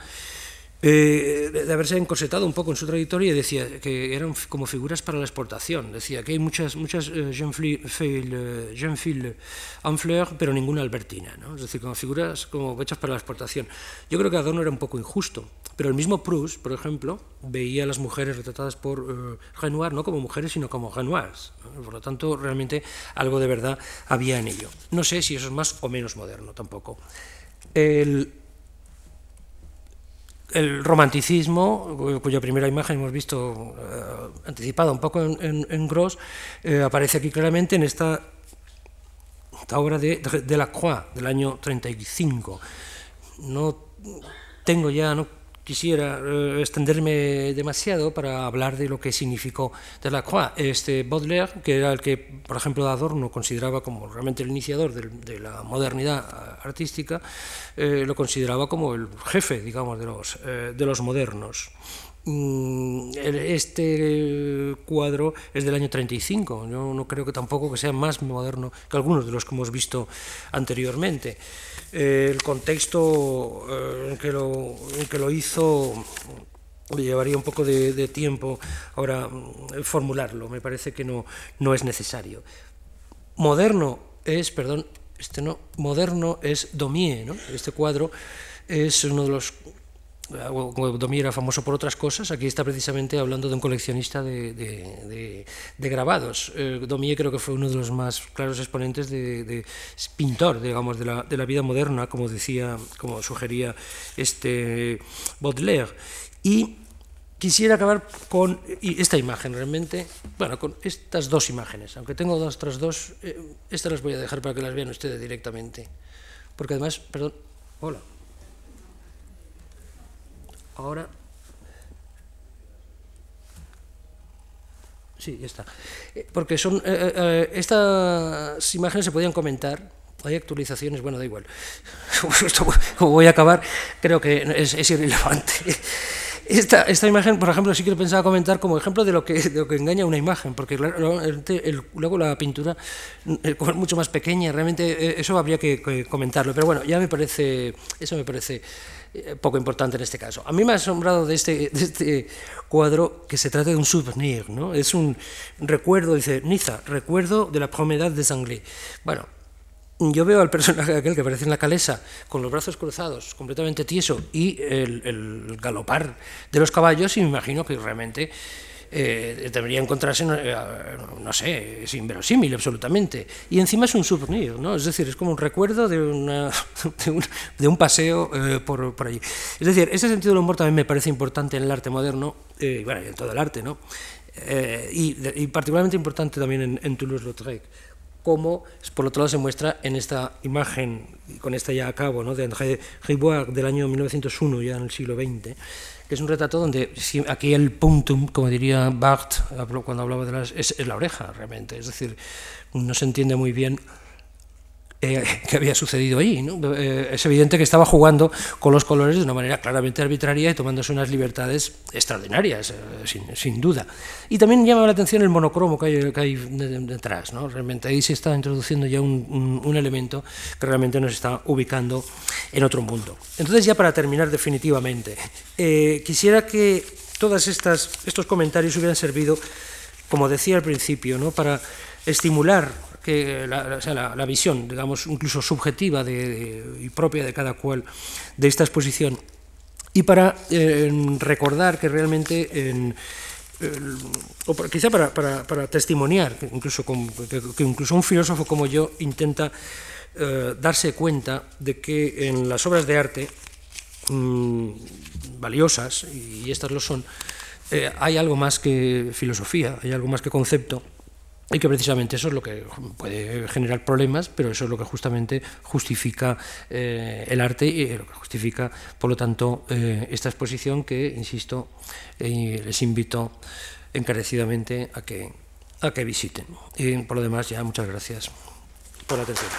eh, de haberse encorsetado un poco en su trayectoria decía que eran como figuras para la exportación. Decía que hay muchas, muchas eh, jeune filles en fleur, pero ninguna albertina. ¿no? Es decir, como figuras como hechas para la exportación. Yo creo que Adorno era un poco injusto, pero el mismo Proust, por ejemplo, veía a las mujeres retratadas por eh, Renoir no como mujeres, sino como Renoirs. ¿no? Por lo tanto, realmente algo de verdad había en ello. No sé si eso es más o menos moderno tampoco. El, el romanticismo, cuya primera imagen hemos visto eh, anticipada un poco en, en, eh, aparece aquí claramente en esta, obra de, de, del año 35. No tengo ya, no quisiera eh, extenderme demasiado para hablar de lo que significó Delacroix. Este Baudelaire, que era el que, por ejemplo, Adorno consideraba como realmente el iniciador de, de la modernidad artística, eh, lo consideraba como el jefe, digamos, de los, eh, de los modernos. Mm, este cuadro es del año 35, yo no creo que tampoco que sea más moderno que algunos de los que hemos visto anteriormente. Eh, el contexto eh, en, que lo, en que lo hizo llevaría un poco de, de tiempo ahora mm, formularlo, me parece que no, no es necesario. Moderno es, perdón, este no, moderno es Daumier, ¿no? este cuadro es uno de los Domier era famoso por otras cosas, aquí está precisamente hablando de un coleccionista de, de, de, de grabados. Eh, creo que fue uno de los más claros exponentes de, pintor, digamos, de la, de la vida moderna, como decía, como sugería este Baudelaire. Y quisiera acabar con esta imagen, realmente, bueno, con estas dos imágenes, aunque tengo otras dos, eh, estas las voy a dejar para que las vean ustedes directamente, porque además, perdón, hola. Ahora, Sí, ya está. Eh, porque son, eh, eh, estas imágenes se podían comentar, hay actualizaciones, bueno, da igual. Como voy a acabar, creo que es, irrelevante. Esta, esta, imagen, por ejemplo, sí que lo pensaba comentar como ejemplo de lo que, de lo que engaña una imagen, porque luego la pintura es mucho más pequeña, realmente eso habría que, comentarlo, pero bueno, ya me parece, eso me parece eh, poco importante en este caso. A mí me ha asombrado de este, de este cuadro que se trata de un souvenir, ¿no? es un recuerdo, dice Niza, recuerdo de la promenade de Sanglé. Bueno, yo veo al personaje aquel que aparece en la calesa con los brazos cruzados, completamente tieso, y el galopar de los caballos, y me imagino que realmente eh, debería encontrarse, eh, no sé, es inverosímil absolutamente. Y encima es un souvenir, ¿no? Es decir, es como un recuerdo de, una, de, un, de un, paseo eh, por, por, allí. Es decir, ese sentido del humor también me parece importante en el arte moderno, eh, bueno, en todo el arte, ¿no? Y, particularmente importante también en Toulouse-Lautrec como por otro lado se muestra en esta imagen, con esta ya a cabo, ¿no? de André Riboire del año 1901, ya en el siglo XX, que es un retrato donde aquí el puntum, como diría Barthes cuando hablaba de las, es la oreja realmente, es decir, no se entiende muy bien eh, que había sucedido ahí. ¿no? Eh, es evidente que estaba jugando con los colores de una manera claramente arbitraria y tomándose unas libertades extraordinarias, eh, sin, sin, duda. Y también llama la atención el monocromo que hay, que hay detrás. ¿no? Realmente ahí se está introduciendo ya un, un, un, elemento que realmente nos está ubicando en otro mundo. Entonces, ya para terminar definitivamente, eh, quisiera que todos estos comentarios hubieran servido, como decía al principio, ¿no? para estimular que la, visión, digamos, incluso subjetiva y propia de cada cual de esta exposición, y para eh, recordar que realmente, en, eh, o para, quizá para, para, testimoniar, que incluso, que, incluso un filósofo como yo intenta eh, darse cuenta de que en las obras de arte mmm, valiosas, y estas lo son, hay algo más que filosofía, hay algo más que concepto, y que precisamente eso es lo que puede generar problemas, pero eso es lo que justamente justifica eh, el arte y lo que justifica, por lo tanto, eh, esta exposición que, insisto, eh, les invito encarecidamente a que, a que visiten. Y por lo demás, ya muchas gracias por la atención.